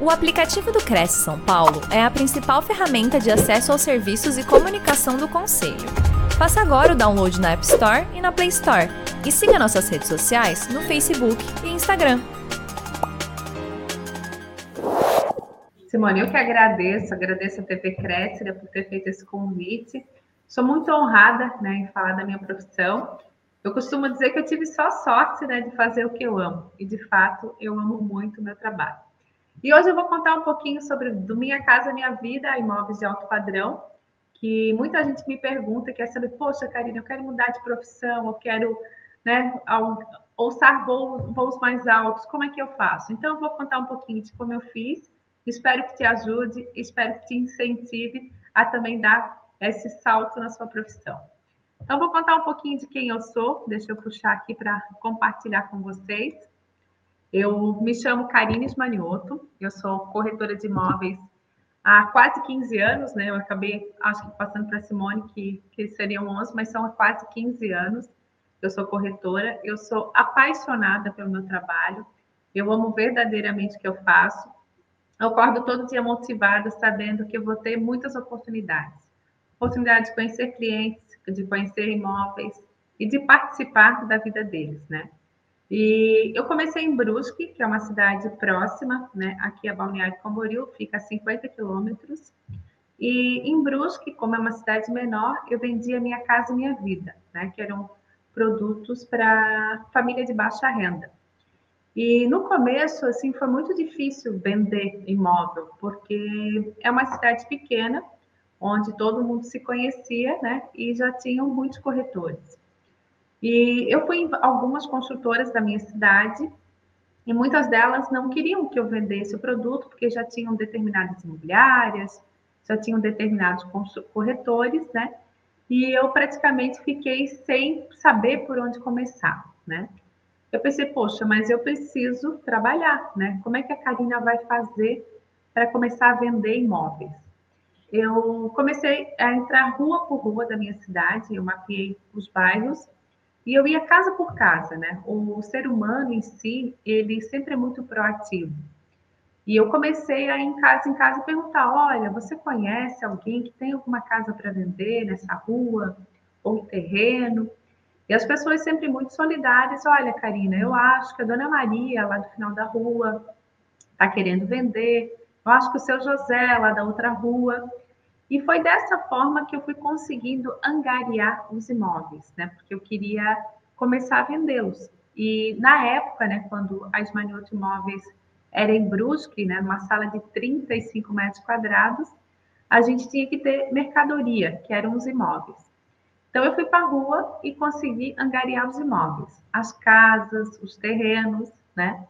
O aplicativo do Cresce São Paulo é a principal ferramenta de acesso aos serviços e comunicação do Conselho. Faça agora o download na App Store e na Play Store. E siga nossas redes sociais no Facebook e Instagram. Simone, eu que agradeço, agradeço a TV Cresce né, por ter feito esse convite. Sou muito honrada né, em falar da minha profissão. Eu costumo dizer que eu tive só sorte né, de fazer o que eu amo. E, de fato, eu amo muito o meu trabalho. E hoje eu vou contar um pouquinho sobre do Minha Casa Minha Vida, imóveis de alto padrão, que muita gente me pergunta, quer saber, poxa, Karina, eu quero mudar de profissão, eu quero né, alçar voos, voos mais altos, como é que eu faço? Então, eu vou contar um pouquinho de como eu fiz, espero que te ajude, espero que te incentive a também dar esse salto na sua profissão. Então, vou contar um pouquinho de quem eu sou, deixa eu puxar aqui para compartilhar com vocês. Eu me chamo Karine Manioto, eu sou corretora de imóveis há quase 15 anos, né? Eu acabei, acho que passando para a Simone, que, que seriam 11, mas são há quase 15 anos. Eu sou corretora, eu sou apaixonada pelo meu trabalho, eu amo verdadeiramente o que eu faço. Eu acordo todo dia motivada, sabendo que eu vou ter muitas oportunidades. Oportunidade de conhecer clientes, de conhecer imóveis e de participar da vida deles, né? E eu comecei em Brusque, que é uma cidade próxima, né? Aqui a Balneário Camboriú fica a 50 quilômetros. E em Brusque, como é uma cidade menor, eu vendia Minha Casa Minha Vida, né? Que eram produtos para família de baixa renda. E no começo, assim, foi muito difícil vender imóvel, porque é uma cidade pequena, onde todo mundo se conhecia, né? E já tinham muitos corretores. E eu fui em algumas construtoras da minha cidade e muitas delas não queriam que eu vendesse o produto porque já tinham determinadas imobiliárias, já tinham determinados corretores, né? E eu praticamente fiquei sem saber por onde começar, né? Eu pensei, poxa, mas eu preciso trabalhar, né? Como é que a Karina vai fazer para começar a vender imóveis? Eu comecei a entrar rua por rua da minha cidade, eu mapeei os bairros e eu ia casa por casa, né? O ser humano em si, ele sempre é muito proativo. E eu comecei a ir em casa em casa perguntar: olha, você conhece alguém que tem alguma casa para vender nessa rua ou terreno? E as pessoas sempre muito solidárias: olha, Karina, eu acho que a dona Maria, lá do final da rua, está querendo vender. Eu acho que o seu José, lá da outra rua. E foi dessa forma que eu fui conseguindo angariar os imóveis, né? Porque eu queria começar a vendê-los. E na época, né, quando a Esmanioto Imóveis era em Brusque, né, numa sala de 35 metros quadrados, a gente tinha que ter mercadoria, que eram os imóveis. Então eu fui para a rua e consegui angariar os imóveis, as casas, os terrenos, né?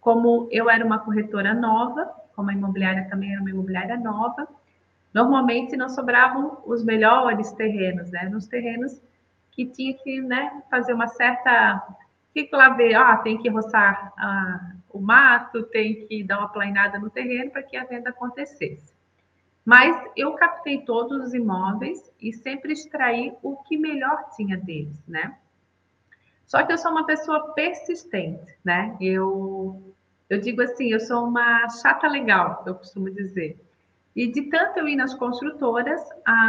Como eu era uma corretora nova, como a imobiliária também era uma imobiliária nova, Normalmente não sobravam os melhores terrenos, né? Nos terrenos que tinha que né, fazer uma certa. Que lá ver, ah, tem que roçar ah, o mato, tem que dar uma plainada no terreno para que a venda acontecesse. Mas eu captei todos os imóveis e sempre extraí o que melhor tinha deles, né? Só que eu sou uma pessoa persistente, né? Eu, eu digo assim, eu sou uma chata legal, eu costumo dizer. E de tanto eu ir nas construtoras,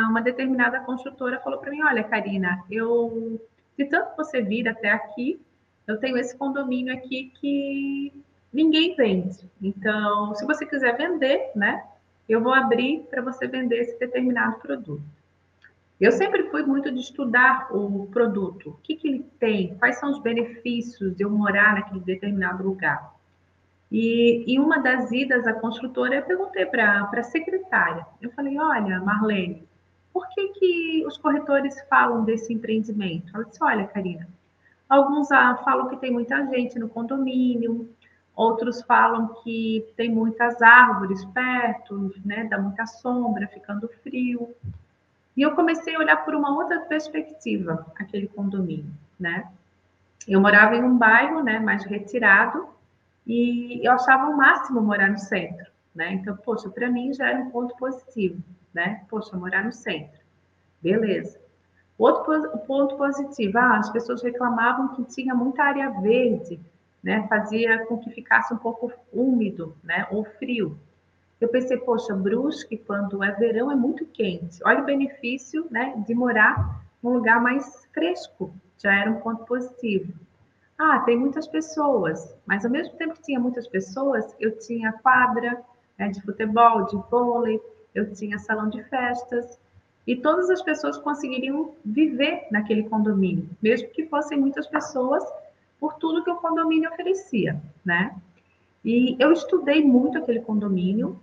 uma determinada construtora falou para mim: Olha, Karina, eu de tanto você vir até aqui, eu tenho esse condomínio aqui que ninguém vende. Então, se você quiser vender, né, eu vou abrir para você vender esse determinado produto. Eu sempre fui muito de estudar o produto, o que, que ele tem, quais são os benefícios de eu morar naquele determinado lugar. E em uma das idas à construtora, eu perguntei para a secretária. Eu falei: Olha, Marlene, por que, que os corretores falam desse empreendimento? Ela disse: Olha, Karina, alguns ah, falam que tem muita gente no condomínio, outros falam que tem muitas árvores perto, né, dá muita sombra, ficando frio. E eu comecei a olhar por uma outra perspectiva aquele condomínio, né? Eu morava em um bairro, né, mais retirado, e eu achava o máximo morar no centro, né? Então, poxa, para mim já era um ponto positivo, né? Poxa, morar no centro. Beleza. Outro ponto positivo, ah, as pessoas reclamavam que tinha muita área verde né, fazia com que ficasse um pouco úmido, né, ou frio. Eu pensei, poxa, Brusque, quando é verão, é muito quente. Olha o benefício, né, de morar num lugar mais fresco. Já era um ponto positivo. Ah, tem muitas pessoas, mas ao mesmo tempo que tinha muitas pessoas, eu tinha quadra né, de futebol, de vôlei, eu tinha salão de festas, e todas as pessoas conseguiriam viver naquele condomínio, mesmo que fossem muitas pessoas, por tudo que o condomínio oferecia, né? E eu estudei muito aquele condomínio,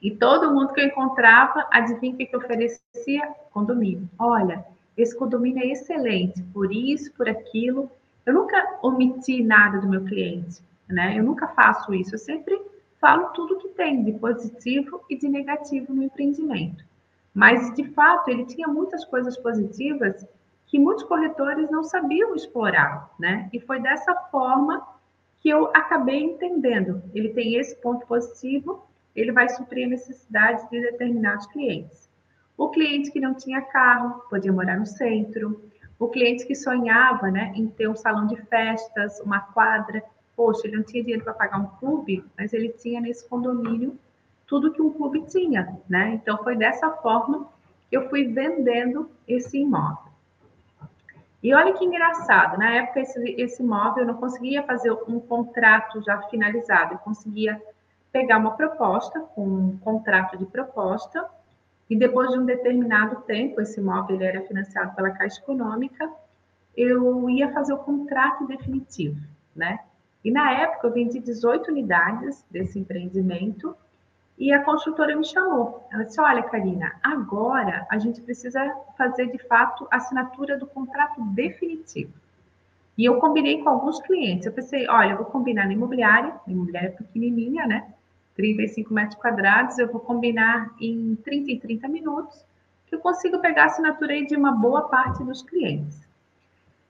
e todo mundo que eu encontrava, adivinha o que, oferecia? Condomínio. Olha, esse condomínio é excelente, por isso, por aquilo. Eu nunca omiti nada do meu cliente, né? Eu nunca faço isso, eu sempre falo tudo que tem de positivo e de negativo no empreendimento. Mas, de fato, ele tinha muitas coisas positivas que muitos corretores não sabiam explorar, né? E foi dessa forma que eu acabei entendendo. Ele tem esse ponto positivo, ele vai suprir a necessidade de determinados clientes. O cliente que não tinha carro podia morar no centro. O cliente que sonhava, né, em ter um salão de festas, uma quadra, poxa, ele não tinha dinheiro para pagar um clube, mas ele tinha nesse condomínio tudo que um clube tinha, né? Então foi dessa forma que eu fui vendendo esse imóvel. E olha que engraçado, na época esse, esse imóvel eu não conseguia fazer um contrato já finalizado, eu conseguia pegar uma proposta um contrato de proposta e depois de um determinado tempo, esse imóvel ele era financiado pela Caixa Econômica, eu ia fazer o contrato definitivo, né? E na época eu vendi 18 unidades desse empreendimento e a construtora me chamou. Ela disse: Olha, Karina, agora a gente precisa fazer de fato a assinatura do contrato definitivo. E eu combinei com alguns clientes. Eu pensei: Olha, eu vou combinar na imobiliária, imobiliária é pequenininha, né? 35 metros quadrados, eu vou combinar em 30 e 30 minutos, que eu consigo pegar a assinatura aí de uma boa parte dos clientes.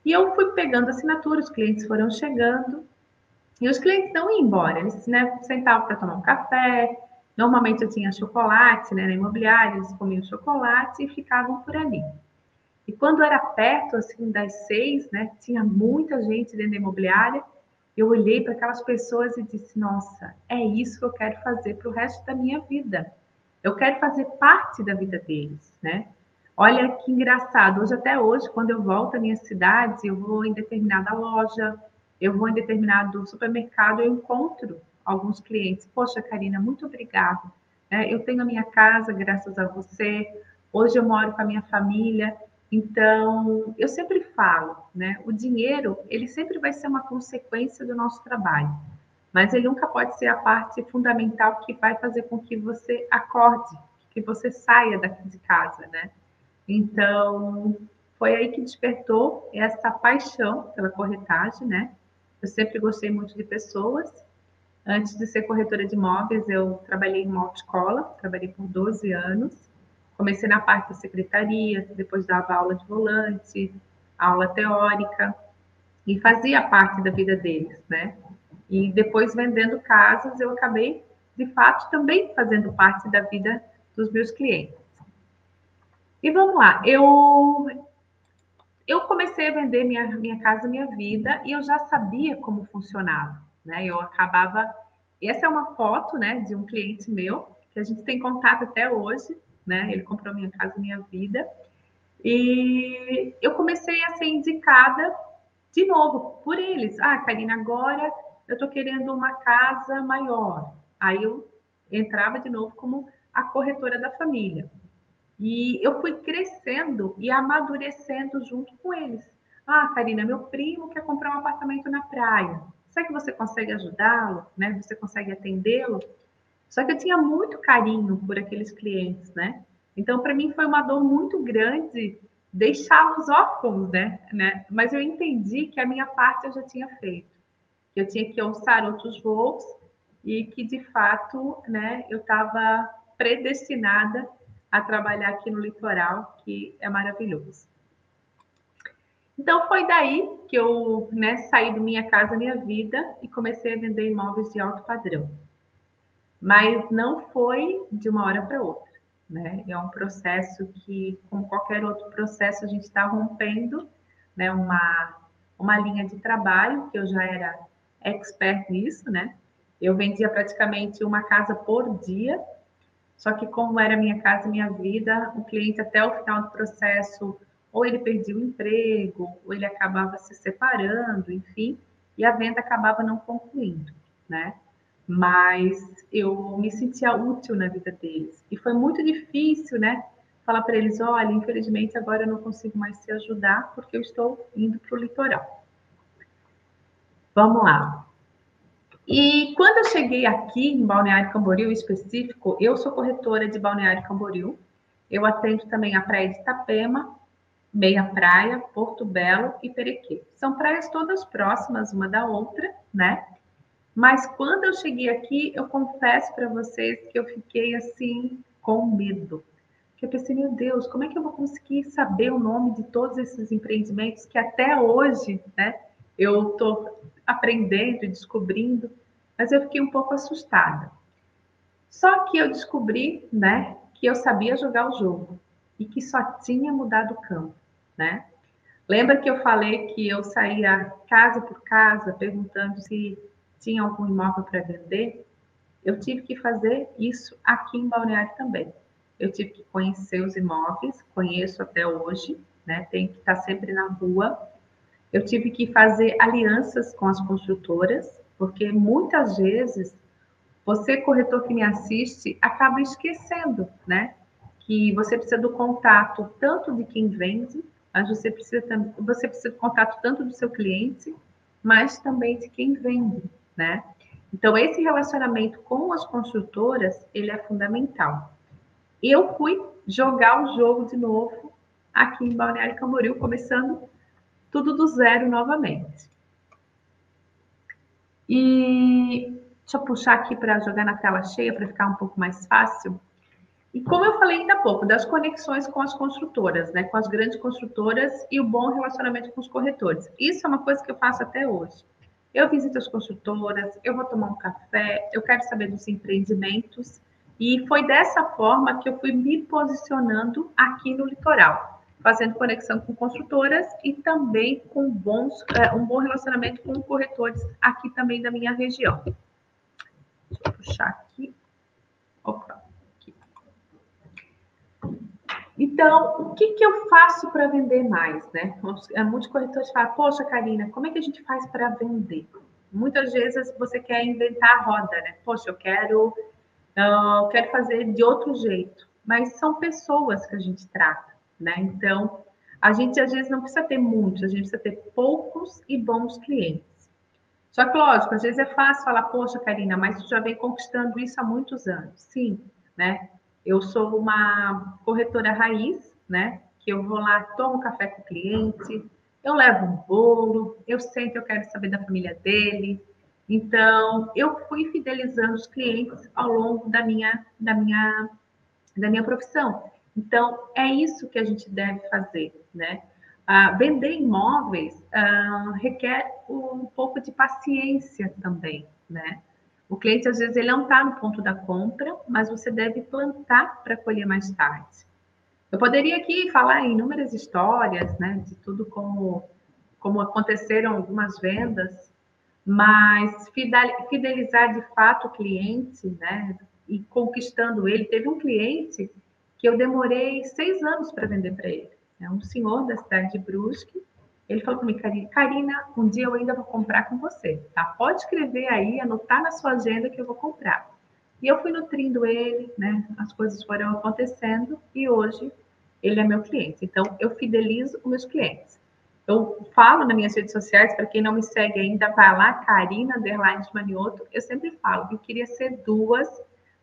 E eu fui pegando assinatura, os clientes foram chegando, e os clientes não iam embora, eles né, sentavam para tomar um café. Normalmente eu tinha chocolate né, na imobiliária, eles comiam chocolate e ficavam por ali. E quando era perto assim das seis, né, tinha muita gente dentro da imobiliária. Eu olhei para aquelas pessoas e disse: Nossa, é isso que eu quero fazer para o resto da minha vida. Eu quero fazer parte da vida deles, né? Olha que engraçado. Hoje até hoje, quando eu volto à minha cidade, eu vou em determinada loja, eu vou em determinado supermercado, eu encontro alguns clientes. Poxa, Karina, muito obrigada. É, eu tenho a minha casa, graças a você. Hoje eu moro com a minha família. Então, eu sempre falo, né? O dinheiro, ele sempre vai ser uma consequência do nosso trabalho, mas ele nunca pode ser a parte fundamental que vai fazer com que você acorde, que você saia daqui de casa, né? Então, foi aí que despertou essa paixão pela corretagem, né? Eu sempre gostei muito de pessoas. Antes de ser corretora de imóveis, eu trabalhei em uma autoescola, trabalhei por 12 anos. Comecei na parte da secretaria, depois dava aula de volante, aula teórica, e fazia parte da vida deles, né? E depois vendendo casas, eu acabei, de fato, também fazendo parte da vida dos meus clientes. E vamos lá, eu eu comecei a vender minha, minha casa, minha vida, e eu já sabia como funcionava, né? Eu acabava. Essa é uma foto, né, de um cliente meu, que a gente tem contato até hoje, né? Ele comprou minha casa, minha vida. E eu comecei a ser indicada de novo por eles. Ah, Karina, agora eu estou querendo uma casa maior. Aí eu entrava de novo como a corretora da família. E eu fui crescendo e amadurecendo junto com eles. Ah, Karina, meu primo quer comprar um apartamento na praia. Será que você consegue ajudá-lo? Né? Você consegue atendê-lo? Só que eu tinha muito carinho por aqueles clientes, né? Então, para mim foi uma dor muito grande deixá-los órfãos, né? né? Mas eu entendi que a minha parte eu já tinha feito. Que eu tinha que alçar outros voos e que, de fato, né, eu estava predestinada a trabalhar aqui no litoral, que é maravilhoso. Então foi daí que eu né, saí do Minha Casa Minha Vida e comecei a vender imóveis de alto padrão. Mas não foi de uma hora para outra. Né? É um processo que, como qualquer outro processo, a gente está rompendo né, uma, uma linha de trabalho, que eu já era expert nisso, né? Eu vendia praticamente uma casa por dia, só que como era minha casa minha vida, o cliente até o final do processo, ou ele perdia o emprego, ou ele acabava se separando, enfim, e a venda acabava não concluindo, né? Mas eu me sentia útil na vida deles. E foi muito difícil, né? Falar para eles: olha, infelizmente agora eu não consigo mais te ajudar porque eu estou indo para o litoral. Vamos lá. E quando eu cheguei aqui em Balneário Camboriú, em específico, eu sou corretora de Balneário Camboriú. Eu atendo também a Praia de Itapema, Meia Praia, Porto Belo e Perequê. São praias todas próximas uma da outra, né? Mas quando eu cheguei aqui, eu confesso para vocês que eu fiquei assim com medo. Porque eu pensei, meu Deus, como é que eu vou conseguir saber o nome de todos esses empreendimentos que até hoje, né, eu estou aprendendo e descobrindo, mas eu fiquei um pouco assustada. Só que eu descobri, né, que eu sabia jogar o jogo e que só tinha mudado o campo, né? Lembra que eu falei que eu saía casa por casa perguntando se tinha algum imóvel para vender? Eu tive que fazer isso aqui em Balneário também. Eu tive que conhecer os imóveis, conheço até hoje, né? Tem que estar sempre na rua. Eu tive que fazer alianças com as construtoras, porque muitas vezes você, corretor que me assiste, acaba esquecendo, né? Que você precisa do contato tanto de quem vende, mas você precisa, você precisa do contato tanto do seu cliente, mas também de quem vende, né? Então, esse relacionamento com as construtoras, ele é fundamental. Eu fui jogar o jogo de novo aqui em Balneário Camboriú, começando tudo do zero novamente. E deixa eu puxar aqui para jogar na tela cheia para ficar um pouco mais fácil. E como eu falei ainda há pouco, das conexões com as construtoras, né, com as grandes construtoras e o bom relacionamento com os corretores. Isso é uma coisa que eu faço até hoje. Eu visito as construtoras, eu vou tomar um café, eu quero saber dos empreendimentos. E foi dessa forma que eu fui me posicionando aqui no litoral fazendo conexão com construtoras e também com bons, é, um bom relacionamento com corretores aqui também da minha região. Deixa eu puxar aqui. Opa, aqui. Então, o que, que eu faço para vender mais, né? É, muitos corretores falam, poxa, Karina, como é que a gente faz para vender? Muitas vezes você quer inventar a roda, né? Poxa, eu quero, eu quero fazer de outro jeito. Mas são pessoas que a gente trata né? Então, a gente às vezes não precisa ter muitos, a gente precisa ter poucos e bons clientes. Só que, lógico, às vezes é fácil falar, poxa, Karina, mas tu já vem conquistando isso há muitos anos. Sim, né? Eu sou uma corretora raiz, né? Que eu vou lá, tomo café com o cliente, eu levo um bolo, eu sento, eu quero saber da família dele. Então, eu fui fidelizando os clientes ao longo da minha, da minha, da minha profissão. Então, é isso que a gente deve fazer, né? Ah, vender imóveis ah, requer um pouco de paciência também, né? O cliente, às vezes, ele não está no ponto da compra, mas você deve plantar para colher mais tarde. Eu poderia aqui falar inúmeras histórias, né, de tudo como, como aconteceram algumas vendas, mas fidelizar de fato o cliente, né, e conquistando ele. Teve um cliente que eu demorei seis anos para vender para ele. É um senhor da cidade de Brusque. Ele falou comigo, Karina, um dia eu ainda vou comprar com você, tá? Pode escrever aí, anotar na sua agenda que eu vou comprar. E eu fui nutrindo ele, né? As coisas foram acontecendo e hoje ele é meu cliente. Então, eu fidelizo os meus clientes. Eu falo nas minhas redes sociais, para quem não me segue ainda, vai lá, Karina Underline Manioto. Eu sempre falo, eu queria ser duas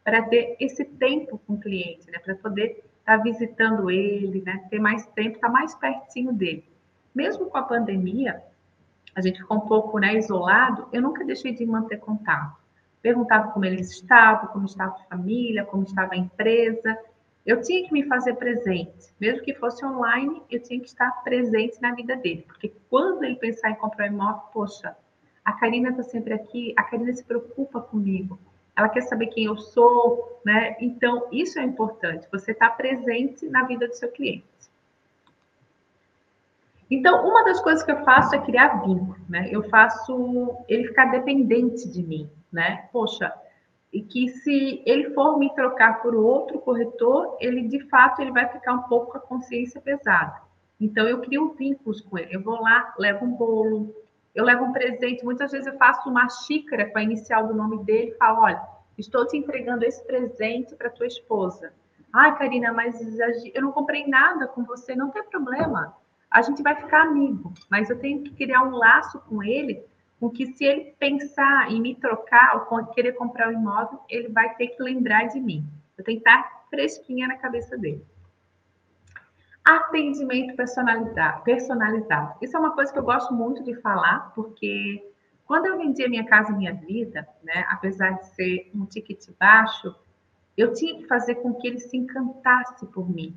para ter esse tempo com o cliente, né? Para poder estar tá visitando ele, né? Ter mais tempo, estar tá mais pertinho dele. Mesmo com a pandemia, a gente ficou um pouco né, isolado, eu nunca deixei de manter contato. Perguntava como eles estavam, como estava a família, como estava a empresa. Eu tinha que me fazer presente, mesmo que fosse online, eu tinha que estar presente na vida dele, porque quando ele pensar em comprar um imóvel, poxa, a Karina está sempre aqui, a Karina se preocupa comigo, ela quer saber quem eu sou, né? Então, isso é importante, você está presente na vida do seu cliente. Então, uma das coisas que eu faço é criar vínculo, né? Eu faço ele ficar dependente de mim, né? Poxa, e que se ele for me trocar por outro corretor, ele de fato ele vai ficar um pouco com a consciência pesada. Então eu crio vínculos com ele. Eu vou lá, levo um bolo, eu levo um presente. Muitas vezes eu faço uma xícara com a inicial do nome dele e falo: olha, estou te entregando esse presente para tua esposa. Ai, Karina, mas eu não comprei nada com você, não tem problema. A gente vai ficar amigo, mas eu tenho que criar um laço com ele, com que se ele pensar em me trocar ou querer comprar o um imóvel, ele vai ter que lembrar de mim. Eu tenho que estar fresquinha na cabeça dele. Atendimento personalizado, personalizado. Isso é uma coisa que eu gosto muito de falar, porque quando eu vendia Minha Casa Minha Vida, né, apesar de ser um ticket baixo, eu tinha que fazer com que ele se encantasse por mim.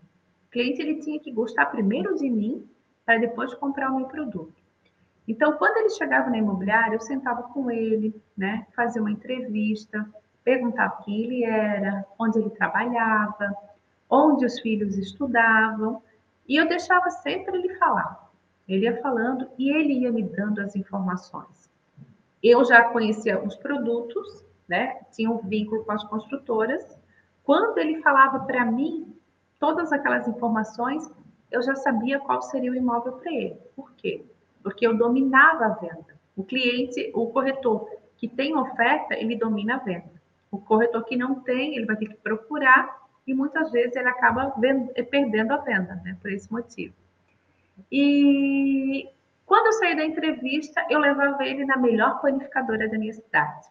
O cliente ele tinha que gostar primeiro de mim para depois comprar o meu produto. Então, quando ele chegava na imobiliária, eu sentava com ele, né, fazia uma entrevista, perguntava quem ele era, onde ele trabalhava, onde os filhos estudavam, e eu deixava sempre ele falar. Ele ia falando e ele ia me dando as informações. Eu já conhecia os produtos, né? Tinha um vínculo com as construtoras. Quando ele falava para mim todas aquelas informações, eu já sabia qual seria o imóvel para ele. Por quê? Porque eu dominava a venda. O cliente, o corretor que tem oferta, ele domina a venda. O corretor que não tem, ele vai ter que procurar e muitas vezes ele acaba vendo, eh, perdendo a venda, né, por esse motivo. E quando eu saí da entrevista, eu levava ele na melhor panificadora da minha cidade.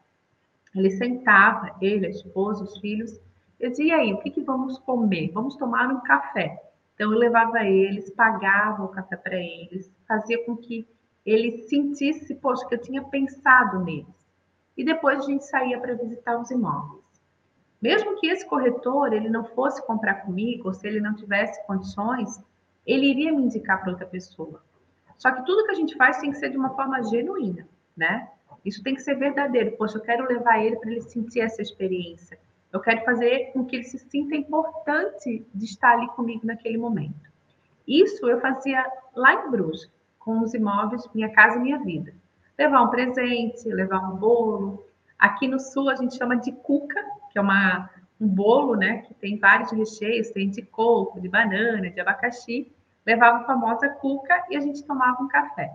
Ele sentava, ele, a esposa, os filhos, eu dizia, e aí, o que, que vamos comer? Vamos tomar um café. Então, eu levava eles, pagava o café para eles, fazia com que ele sentisse, poxa, que eu tinha pensado neles. E depois a gente saía para visitar os imóveis. Mesmo que esse corretor ele não fosse comprar comigo, ou se ele não tivesse condições, ele iria me indicar para outra pessoa. Só que tudo que a gente faz tem que ser de uma forma genuína, né? Isso tem que ser verdadeiro. Poxa, eu quero levar ele para ele sentir essa experiência. Eu quero fazer com que ele se sinta importante de estar ali comigo naquele momento. Isso eu fazia lá em Brusque, com os imóveis Minha Casa Minha Vida. Levar um presente, levar um bolo. Aqui no Sul a gente chama de cuca, que é uma, um bolo, né, que tem vários recheios, tem de coco, de banana, de abacaxi, levava a famosa cuca e a gente tomava um café.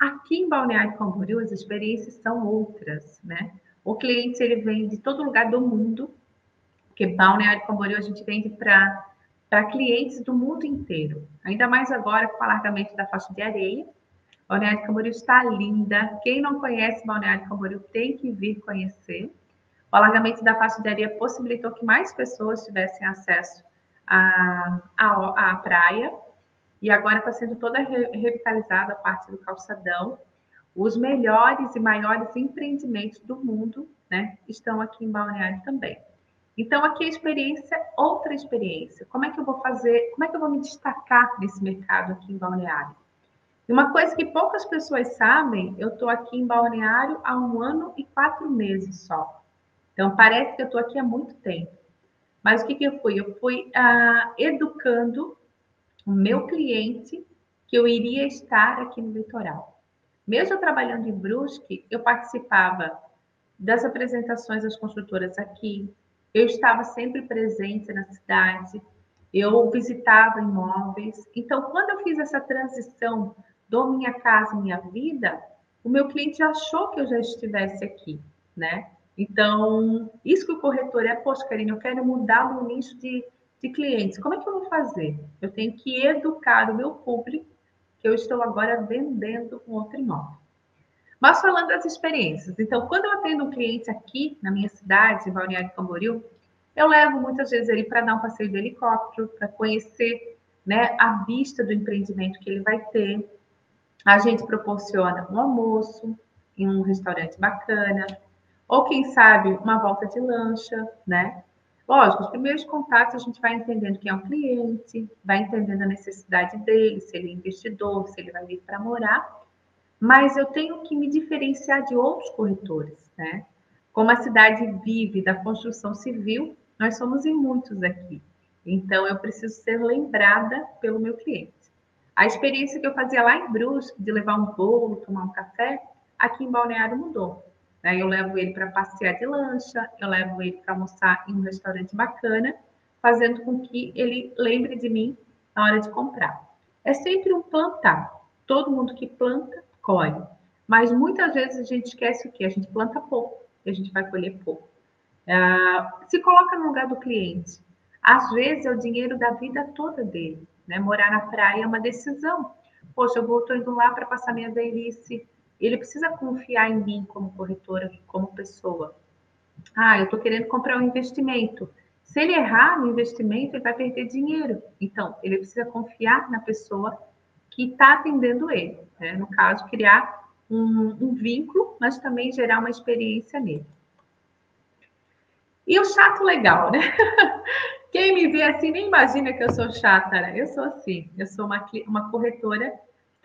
Aqui em Balneário Camboriú as experiências são outras, né? O cliente ele vem de todo lugar do mundo, porque Balneário Camboriú a gente vende para para clientes do mundo inteiro. Ainda mais agora com o alargamento da faixa de areia. Balneário Camboriú está linda. Quem não conhece Balneário Camboriú tem que vir conhecer. O alargamento da faixa de areia possibilitou que mais pessoas tivessem acesso à, à, à praia, e agora está sendo toda revitalizada a parte do calçadão. Os melhores e maiores empreendimentos do mundo né, estão aqui em Balneário também. Então, aqui a experiência, outra experiência. Como é que eu vou fazer, como é que eu vou me destacar nesse mercado aqui em Balneário? E uma coisa que poucas pessoas sabem, eu estou aqui em Balneário há um ano e quatro meses só. Então, parece que eu estou aqui há muito tempo. Mas o que, que eu fui? Eu fui ah, educando o meu cliente que eu iria estar aqui no litoral. Mesmo trabalhando em Brusque, eu participava das apresentações das construtoras aqui, eu estava sempre presente na cidade, eu visitava imóveis. Então, quando eu fiz essa transição do Minha Casa Minha Vida, o meu cliente achou que eu já estivesse aqui, né? Então, isso que o corretor é, poxa, Karine, eu quero mudar o nicho de, de clientes. Como é que eu vou fazer? Eu tenho que educar o meu público, que eu estou agora vendendo um outro imóvel. Mas falando das experiências, então, quando eu atendo um cliente aqui na minha cidade, em Balneário Camboriú, eu levo muitas vezes ele para dar um passeio de helicóptero, para conhecer né, a vista do empreendimento que ele vai ter. A gente proporciona um almoço em um restaurante bacana, ou quem sabe uma volta de lancha, né? Lógico, os primeiros contatos a gente vai entendendo quem é o cliente, vai entendendo a necessidade dele, se ele é investidor, se ele vai vir para morar, mas eu tenho que me diferenciar de outros corretores, né? Como a cidade vive da construção civil, nós somos em muitos aqui. Então, eu preciso ser lembrada pelo meu cliente. A experiência que eu fazia lá em Brusque, de levar um bolo, tomar um café, aqui em Balneário mudou. Né? Eu levo ele para passear de lancha, eu levo ele para almoçar em um restaurante bacana, fazendo com que ele lembre de mim na hora de comprar. É sempre um plantar. Todo mundo que planta, colhe. Mas muitas vezes a gente esquece o que? A gente planta pouco e a gente vai colher pouco. Uh, se coloca no lugar do cliente. Às vezes é o dinheiro da vida toda dele. Né? Morar na praia é uma decisão. Poxa, eu estou indo lá para passar minha velhice. Ele precisa confiar em mim como corretora, como pessoa. Ah, eu estou querendo comprar um investimento. Se ele errar no investimento, ele vai perder dinheiro. Então, ele precisa confiar na pessoa que está atendendo ele. Né? No caso, criar um, um vínculo, mas também gerar uma experiência nele. E o chato legal, né? Quem me vê assim nem imagina que eu sou chata, né? Eu sou assim, eu sou uma, uma corretora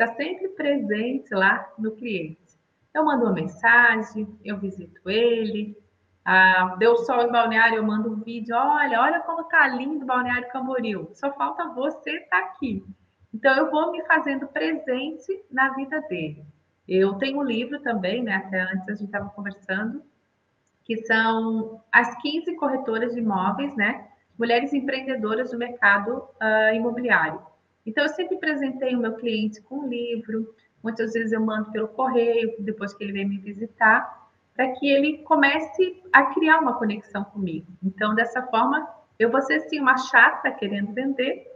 está sempre presente lá no cliente. Eu mando uma mensagem, eu visito ele, ah, deu sol em balneário, eu mando um vídeo, olha, olha como tá lindo balneário Camboriú. Só falta você estar tá aqui. Então eu vou me fazendo presente na vida dele. Eu tenho um livro também, né? Até antes a gente estava conversando, que são as 15 corretoras de imóveis, né? Mulheres empreendedoras do mercado uh, imobiliário. Então, eu sempre apresentei o meu cliente com um livro, muitas vezes eu mando pelo correio, depois que ele vem me visitar, para que ele comece a criar uma conexão comigo. Então, dessa forma, eu vou ser sim uma chata querendo vender,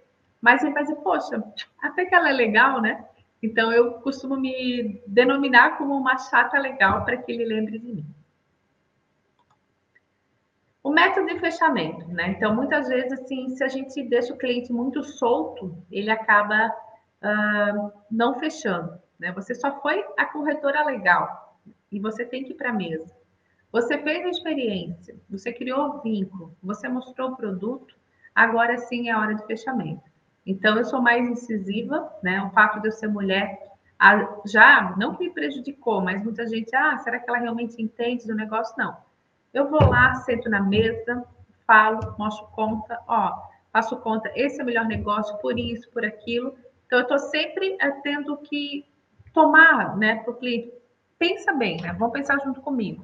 mas ele vai dizer, poxa, até que ela é legal, né? Então, eu costumo me denominar como uma chata legal para que ele lembre de mim. O método de fechamento, né? Então, muitas vezes, assim, se a gente deixa o cliente muito solto, ele acaba uh, não fechando, né? Você só foi a corretora legal e você tem que ir para a mesa. Você fez a experiência, você criou o vínculo, você mostrou o produto, agora sim é a hora de fechamento. Então, eu sou mais incisiva, né? O fato de eu ser mulher já, não me prejudicou, mas muita gente, ah, será que ela realmente entende do negócio? Não. Eu vou lá, sento na mesa, falo, mostro conta, ó, faço conta, esse é o melhor negócio por isso, por aquilo. Então, eu estou sempre é, tendo que tomar, né, para o cliente. Pensa bem, né? Vamos pensar junto comigo.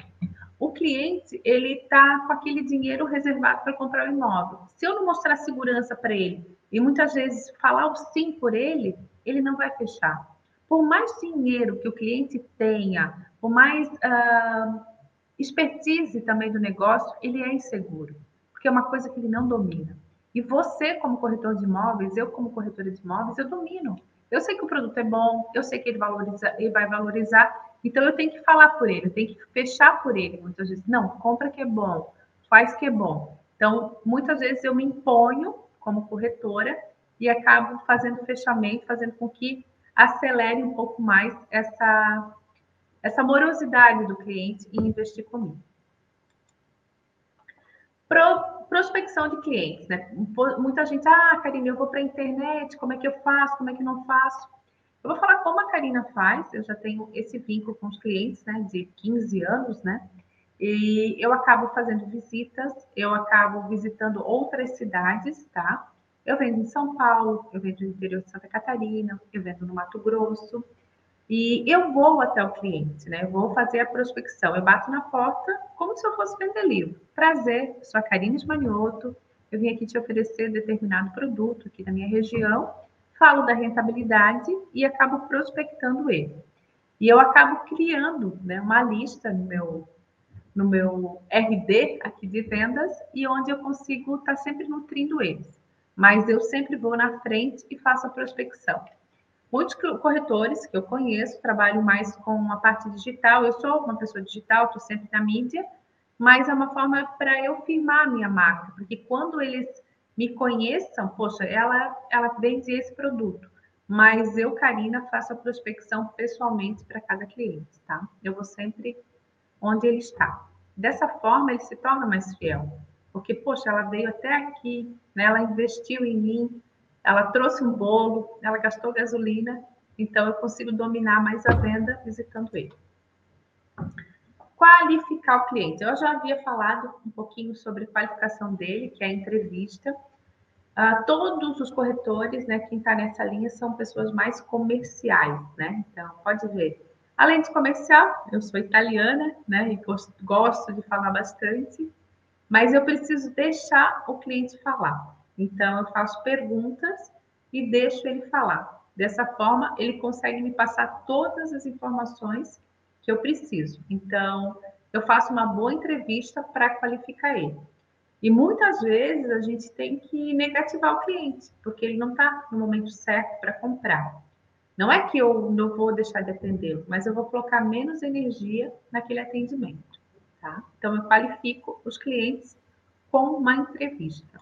O cliente, ele está com aquele dinheiro reservado para comprar o imóvel. Se eu não mostrar segurança para ele, e muitas vezes falar o sim por ele, ele não vai fechar. Por mais dinheiro que o cliente tenha, por mais uh, expertise também do negócio, ele é inseguro, porque é uma coisa que ele não domina. E você, como corretor de imóveis, eu, como corretora de imóveis, eu domino. Eu sei que o produto é bom, eu sei que ele, valoriza, ele vai valorizar, então eu tenho que falar por ele, eu tenho que fechar por ele muitas vezes. Não, compra que é bom, faz que é bom. Então, muitas vezes eu me imponho como corretora e acabo fazendo fechamento, fazendo com que acelere um pouco mais essa, essa morosidade do cliente em investir comigo. Pro, prospecção de clientes, né? Muita gente, ah, Karine, eu vou para a internet, como é que eu faço, como é que não faço? Eu vou falar como a Karina faz, eu já tenho esse vínculo com os clientes, né, de 15 anos, né? E eu acabo fazendo visitas, eu acabo visitando outras cidades, tá? Eu vendo em São Paulo, eu vendo no interior de Santa Catarina, eu vendo no Mato Grosso. E eu vou até o cliente, né? Eu vou fazer a prospecção. Eu bato na porta como se eu fosse vender livro. Prazer, sou a Karine de Manioto. Eu vim aqui te oferecer determinado produto aqui da minha região. Falo da rentabilidade e acabo prospectando ele. E eu acabo criando né, uma lista no meu, no meu RD aqui de vendas e onde eu consigo estar tá sempre nutrindo eles mas eu sempre vou na frente e faço a prospecção. Muitos corretores que eu conheço trabalham mais com a parte digital. Eu sou uma pessoa digital, estou sempre na mídia, mas é uma forma para eu firmar a minha marca, porque quando eles me conheçam, poxa, ela, ela vende esse produto, mas eu, Karina, faço a prospecção pessoalmente para cada cliente, tá? Eu vou sempre onde ele está. Dessa forma, ele se torna mais fiel. Porque, poxa, ela veio até aqui, né? ela investiu em mim, ela trouxe um bolo, ela gastou gasolina, então eu consigo dominar mais a venda visitando ele. Qualificar o cliente. Eu já havia falado um pouquinho sobre qualificação dele, que é a entrevista. Uh, todos os corretores, né, quem está nessa linha, são pessoas mais comerciais, né? Então, pode ver. Além de comercial, eu sou italiana, né, e gosto, gosto de falar bastante, mas eu preciso deixar o cliente falar. Então, eu faço perguntas e deixo ele falar. Dessa forma, ele consegue me passar todas as informações que eu preciso. Então, eu faço uma boa entrevista para qualificar ele. E muitas vezes a gente tem que negativar o cliente, porque ele não está no momento certo para comprar. Não é que eu não vou deixar de atendê-lo, mas eu vou colocar menos energia naquele atendimento. Tá? Então, eu qualifico os clientes com uma entrevista.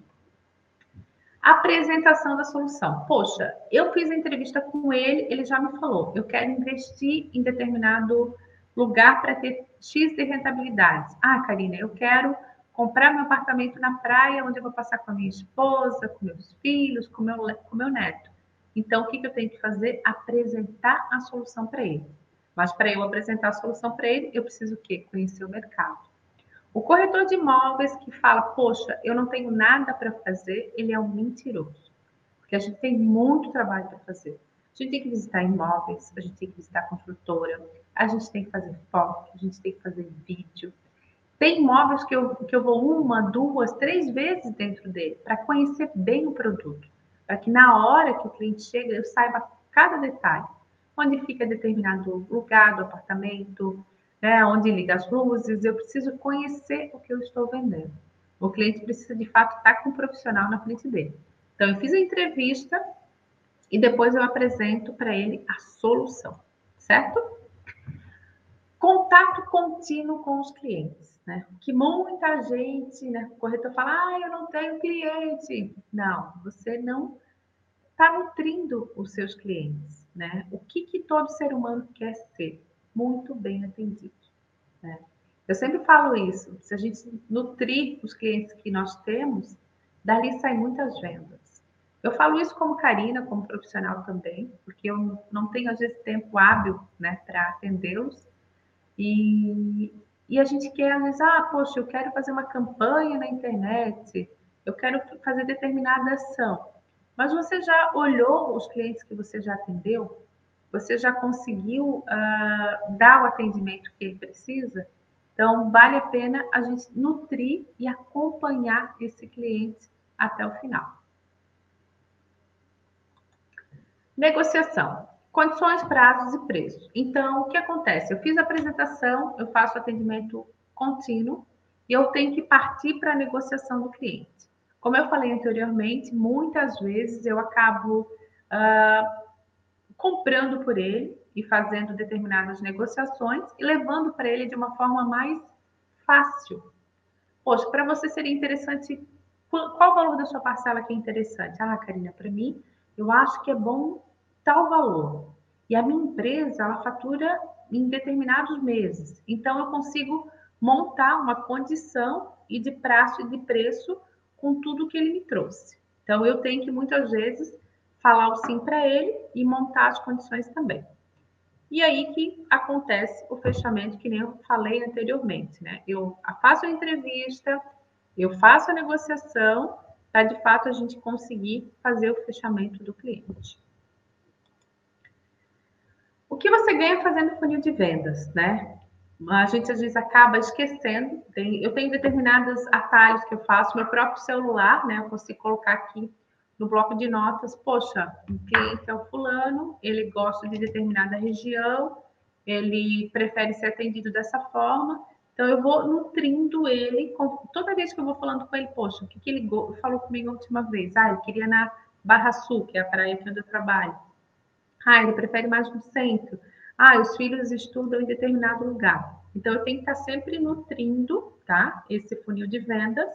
Apresentação da solução. Poxa, eu fiz a entrevista com ele, ele já me falou, eu quero investir em determinado lugar para ter X de rentabilidade. Ah, Karina, eu quero comprar meu apartamento na praia, onde eu vou passar com a minha esposa, com meus filhos, com meu, com meu neto. Então, o que, que eu tenho que fazer? Apresentar a solução para ele. Mas para eu apresentar a solução para ele, eu preciso o quê? Conhecer o mercado. O corretor de imóveis que fala, poxa, eu não tenho nada para fazer, ele é um mentiroso. Porque a gente tem muito trabalho para fazer. A gente tem que visitar imóveis, a gente tem que visitar construtora, a gente tem que fazer foto, a gente tem que fazer vídeo, tem imóveis que eu, que eu vou uma, duas, três vezes dentro dele para conhecer bem o produto, para que na hora que o cliente chega eu saiba cada detalhe, onde fica determinado lugar do apartamento, né, onde liga as luzes, eu preciso conhecer o que eu estou vendendo. O cliente precisa de fato estar com um profissional na frente dele. Então eu fiz a entrevista e depois eu apresento para ele a solução, certo? Contato contínuo com os clientes né? Que muita gente, né? O corretor fala, ah, eu não tenho cliente. Não, você não está nutrindo os seus clientes, né? O que, que todo ser humano quer ser? Muito bem atendido, né? Eu sempre falo isso, se a gente nutrir os clientes que nós temos, dali saem muitas vendas. Eu falo isso como Karina, como profissional também, porque eu não tenho, às vezes, tempo hábil né, para atendê-los. E e a gente quer, às vezes, ah, poxa, eu quero fazer uma campanha na internet, eu quero fazer determinada ação. Mas você já olhou os clientes que você já atendeu? Você já conseguiu uh, dar o atendimento que ele precisa? Então, vale a pena a gente nutrir e acompanhar esse cliente até o final. Negociação. Condições, prazos e preços. Então, o que acontece? Eu fiz a apresentação, eu faço atendimento contínuo e eu tenho que partir para a negociação do cliente. Como eu falei anteriormente, muitas vezes eu acabo uh, comprando por ele e fazendo determinadas negociações e levando para ele de uma forma mais fácil. Poxa, para você seria interessante. Qual o valor da sua parcela que é interessante? Ah, Karina, para mim, eu acho que é bom tal valor. E a minha empresa, ela fatura em determinados meses. Então, eu consigo montar uma condição e de prazo e de preço com tudo que ele me trouxe. Então, eu tenho que muitas vezes falar o sim para ele e montar as condições também. E aí que acontece o fechamento, que nem eu falei anteriormente, né? Eu faço a entrevista, eu faço a negociação, para de fato a gente conseguir fazer o fechamento do cliente. O que você ganha fazendo funil de vendas, né? A gente às vezes acaba esquecendo. Tem, eu tenho determinados atalhos que eu faço, meu próprio celular, né? Eu consigo colocar aqui no bloco de notas. Poxa, o cliente é o fulano, ele gosta de determinada região, ele prefere ser atendido dessa forma. Então eu vou nutrindo ele. Toda vez que eu vou falando com ele, poxa, o que, que ele falou comigo a última vez? Ah, ele queria na Barra Sul, que é a praia onde eu trabalho. Ah, ele prefere mais no centro. Ah, os filhos estudam em determinado lugar. Então, eu tenho que estar sempre nutrindo, tá? Esse funil de vendas.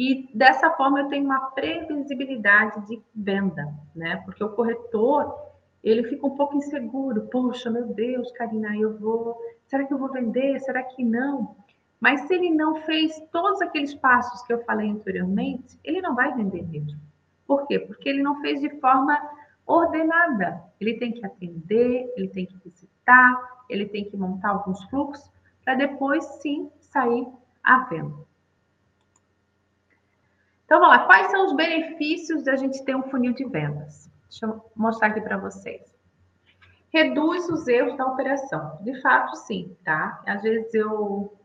E dessa forma eu tenho uma previsibilidade de venda, né? Porque o corretor, ele fica um pouco inseguro. Poxa, meu Deus, Karina, eu vou. Será que eu vou vender? Será que não? Mas se ele não fez todos aqueles passos que eu falei anteriormente, ele não vai vender mesmo. Por quê? Porque ele não fez de forma ordenada. Ele tem que atender, ele tem que visitar, ele tem que montar alguns fluxos para depois sim sair à venda. Então, vamos lá. Quais são os benefícios de a gente ter um funil de vendas? Deixa eu mostrar aqui para vocês. Reduz os erros da operação. De fato, sim, tá? Às vezes eu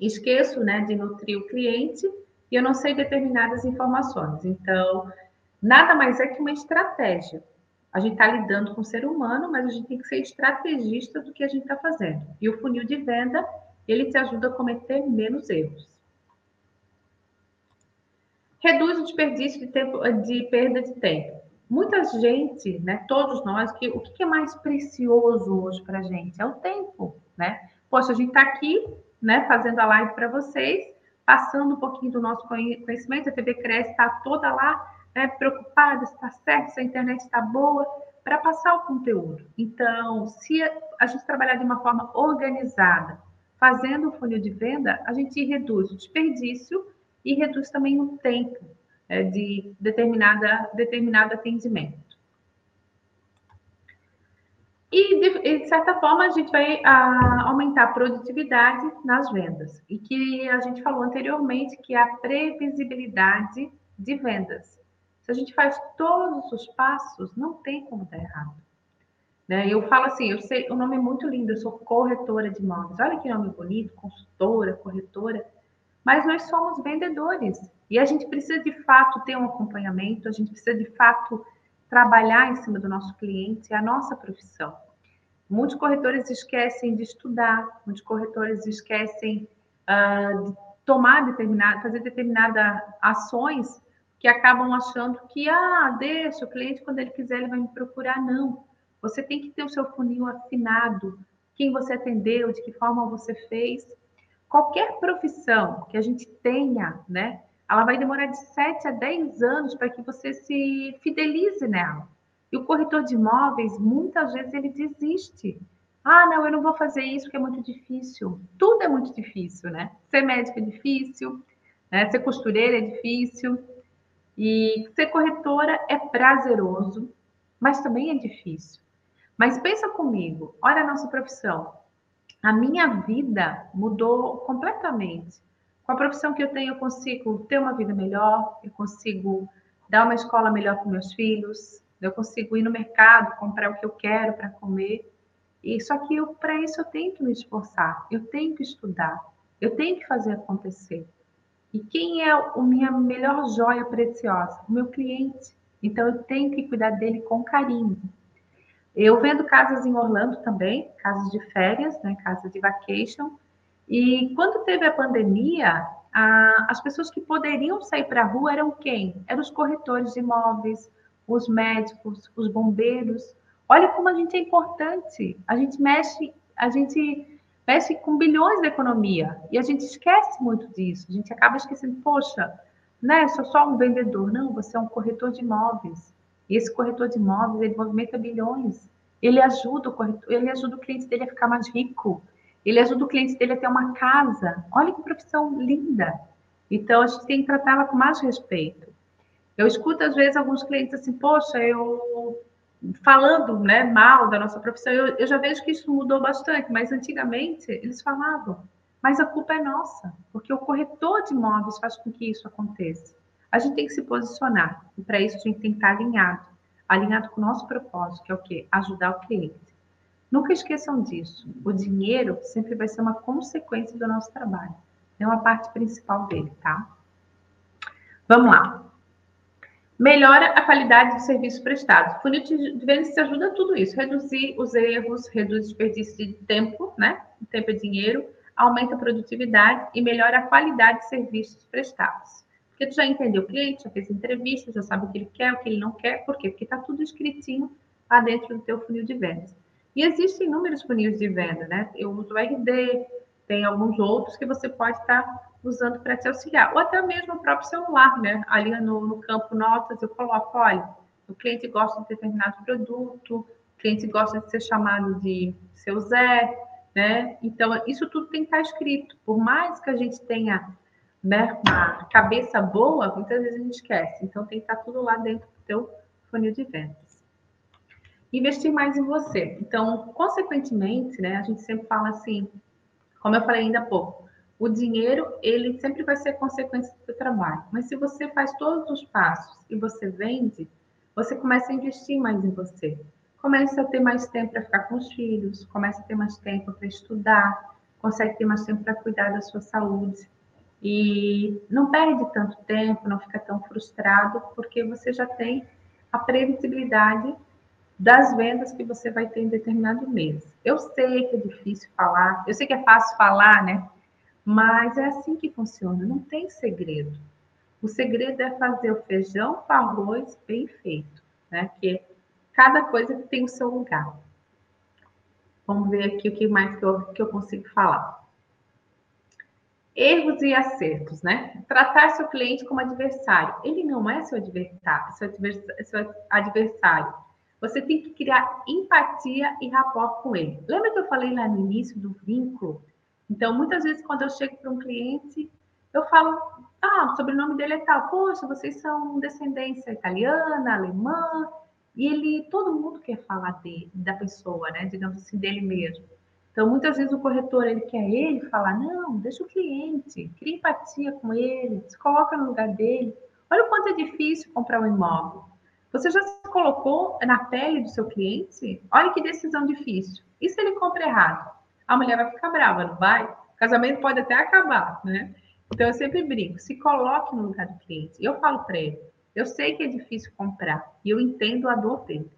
esqueço, né, de nutrir o cliente e eu não sei determinadas informações. Então, nada mais é que uma estratégia. A gente está lidando com o ser humano, mas a gente tem que ser estrategista do que a gente está fazendo. E o funil de venda, ele te ajuda a cometer menos erros. Reduz o desperdício de, tempo, de perda de tempo. Muita gente, né, todos nós, que, o que é mais precioso hoje para a gente? É o tempo, né? Poxa, a gente está aqui, né, fazendo a live para vocês, passando um pouquinho do nosso conhecimento, a TV Cresce está toda lá, né, preocupada se está certo, se a internet está boa, para passar o conteúdo. Então, se a gente trabalhar de uma forma organizada, fazendo o funil de venda, a gente reduz o desperdício e reduz também o tempo é, de determinada, determinado atendimento. E de, de, certa forma, a gente vai a, aumentar a produtividade nas vendas. E que a gente falou anteriormente que é a previsibilidade de vendas. Se a gente faz todos os passos, não tem como dar errado. Né? Eu falo assim, eu sei, o nome é muito lindo, eu sou corretora de imóveis. Olha que nome bonito, consultora, corretora. Mas nós somos vendedores. E a gente precisa de fato ter um acompanhamento, a gente precisa de fato trabalhar em cima do nosso cliente, é a nossa profissão. Muitos corretores esquecem de estudar, muitos corretores esquecem uh, de tomar determinada, fazer determinadas ações que acabam achando que, ah, deixa, o cliente, quando ele quiser, ele vai me procurar. Não. Você tem que ter o seu funil afinado, quem você atendeu, de que forma você fez. Qualquer profissão que a gente tenha, né, ela vai demorar de 7 a 10 anos para que você se fidelize nela. E o corretor de imóveis, muitas vezes, ele desiste. Ah, não, eu não vou fazer isso porque é muito difícil. Tudo é muito difícil, né? Ser médico é difícil, né? ser costureira é difícil. E ser corretora é prazeroso, mas também é difícil. Mas pensa comigo, olha a nossa profissão. A minha vida mudou completamente com a profissão que eu tenho, eu consigo ter uma vida melhor, eu consigo dar uma escola melhor para meus filhos, eu consigo ir no mercado, comprar o que eu quero para comer. E só que para isso eu tenho que me esforçar, eu tenho que estudar, eu tenho que fazer acontecer. E quem é a minha melhor joia preciosa? O meu cliente. Então eu tenho que cuidar dele com carinho. Eu vendo casas em Orlando também, casas de férias, né, casas de vacation, e quando teve a pandemia, a, as pessoas que poderiam sair para a rua eram quem? Eram os corretores de imóveis, os médicos, os bombeiros. Olha como a gente é importante. A gente mexe, a gente mexe com bilhões da economia e a gente esquece muito disso. A gente acaba esquecendo, poxa, né? Sou só um vendedor. Não, você é um corretor de imóveis. Esse corretor de imóveis ele movimenta bilhões. Ele ajuda o corretor, ele ajuda o cliente dele a ficar mais rico. Ele ajuda o cliente dele a ter uma casa. Olha que profissão linda. Então, a gente tem que tratá-la com mais respeito. Eu escuto, às vezes, alguns clientes assim, poxa, eu falando né, mal da nossa profissão, eu, eu já vejo que isso mudou bastante, mas antigamente eles falavam, mas a culpa é nossa, porque o corretor de imóveis faz com que isso aconteça. A gente tem que se posicionar, e para isso a gente tem que estar alinhado, alinhado com o nosso propósito, que é o quê? Ajudar o cliente. Nunca esqueçam disso. O dinheiro sempre vai ser uma consequência do nosso trabalho. É uma parte principal dele, tá? Vamos lá. Melhora a qualidade do serviço prestado. Funil de te ajuda tudo isso. Reduzir os erros, reduz desperdício de tempo, né? O tempo é dinheiro, aumenta a produtividade e melhora a qualidade de serviços prestados. Porque tu já entendeu o cliente, já fez entrevista, já sabe o que ele quer, o que ele não quer. Por quê? Porque está tudo escritinho lá dentro do teu funil de vendas. E existem inúmeros funis de venda, né? Eu uso o RD, tem alguns outros que você pode estar usando para te auxiliar. Ou até mesmo o próprio celular, né? Ali no, no campo notas eu coloco, olha, o cliente gosta de determinado produto, o cliente gosta de ser chamado de seu Zé, né? Então, isso tudo tem que estar escrito. Por mais que a gente tenha né, uma cabeça boa, muitas vezes a gente esquece. Então, tem que estar tudo lá dentro do teu funil de vendas investir mais em você. Então, consequentemente, né, a gente sempre fala assim, como eu falei ainda há pouco, o dinheiro, ele sempre vai ser consequência do trabalho. Mas se você faz todos os passos e você vende, você começa a investir mais em você. Começa a ter mais tempo para ficar com os filhos, começa a ter mais tempo para estudar, consegue ter mais tempo para cuidar da sua saúde. E não perde tanto tempo, não fica tão frustrado, porque você já tem a previsibilidade das vendas que você vai ter em determinado mês. Eu sei que é difícil falar, eu sei que é fácil falar, né? Mas é assim que funciona, não tem segredo. O segredo é fazer o feijão com arroz bem feito, né? Que cada coisa tem o seu lugar. Vamos ver aqui o que mais que eu, que eu consigo falar. Erros e acertos, né? Tratar seu cliente como adversário. Ele não é seu adversário, seu adversário, seu adversário você tem que criar empatia e rapport com ele. Lembra que eu falei lá no início do vínculo? Então, muitas vezes, quando eu chego para um cliente, eu falo, ah, o sobrenome dele é tal. Poxa, vocês são descendência italiana, alemã. E ele, todo mundo quer falar de, da pessoa, né? Digamos assim, dele mesmo. Então, muitas vezes o corretor, ele quer ele falar, não, deixa o cliente, cria empatia com ele, se coloca no lugar dele. Olha o quanto é difícil comprar um imóvel. Você já se colocou na pele do seu cliente? Olha que decisão difícil. E se ele compra errado? A mulher vai ficar brava, não vai? O casamento pode até acabar, né? Então eu sempre brinco, se coloque no lugar do cliente. Eu falo para ele, eu sei que é difícil comprar e eu entendo a dor dele.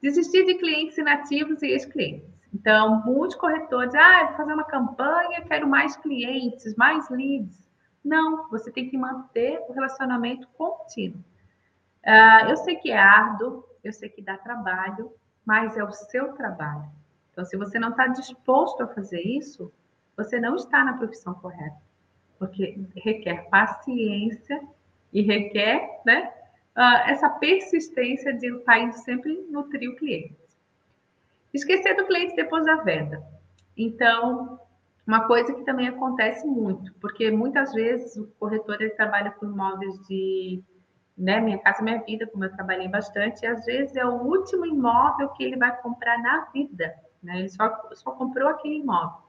Desistir de clientes inativos e ex-clientes. Então, muitos corretores, ah, vou fazer uma campanha, quero mais clientes, mais leads. Não, você tem que manter o relacionamento contínuo. Uh, eu sei que é árduo, eu sei que dá trabalho, mas é o seu trabalho. Então, se você não está disposto a fazer isso, você não está na profissão correta, porque requer paciência e requer né, uh, essa persistência de estar tá sempre nutrir o cliente. Esquecer do cliente depois da venda. Então, uma coisa que também acontece muito, porque muitas vezes o corretor ele trabalha com imóveis de né? Minha casa, minha vida, como eu trabalhei bastante, e às vezes é o último imóvel que ele vai comprar na vida, né? Ele só, só comprou aquele imóvel.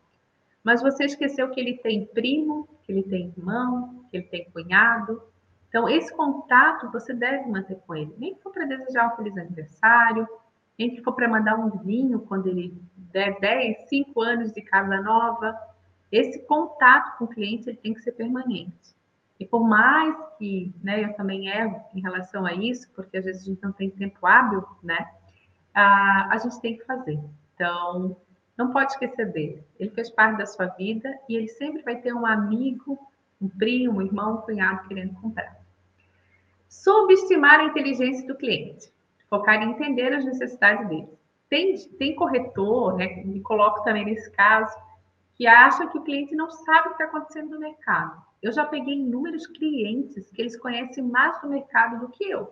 Mas você esqueceu que ele tem primo, que ele tem irmão, que ele tem cunhado. Então, esse contato você deve manter com ele. Nem que para desejar um feliz aniversário, nem que for para mandar um vinho quando ele der 10, 5 anos de casa nova. Esse contato com o cliente ele tem que ser permanente. E por mais que né, eu também erro em relação a isso, porque às vezes a gente não tem tempo hábil, né? A, a gente tem que fazer. Então, não pode esquecer dele. Ele fez parte da sua vida e ele sempre vai ter um amigo, um primo, um irmão, um cunhado querendo comprar. Subestimar a inteligência do cliente. Focar em entender as necessidades dele. Tem, tem corretor, né? Me coloco também nesse caso, que acha que o cliente não sabe o que está acontecendo no mercado. Eu já peguei inúmeros clientes que eles conhecem mais do mercado do que eu.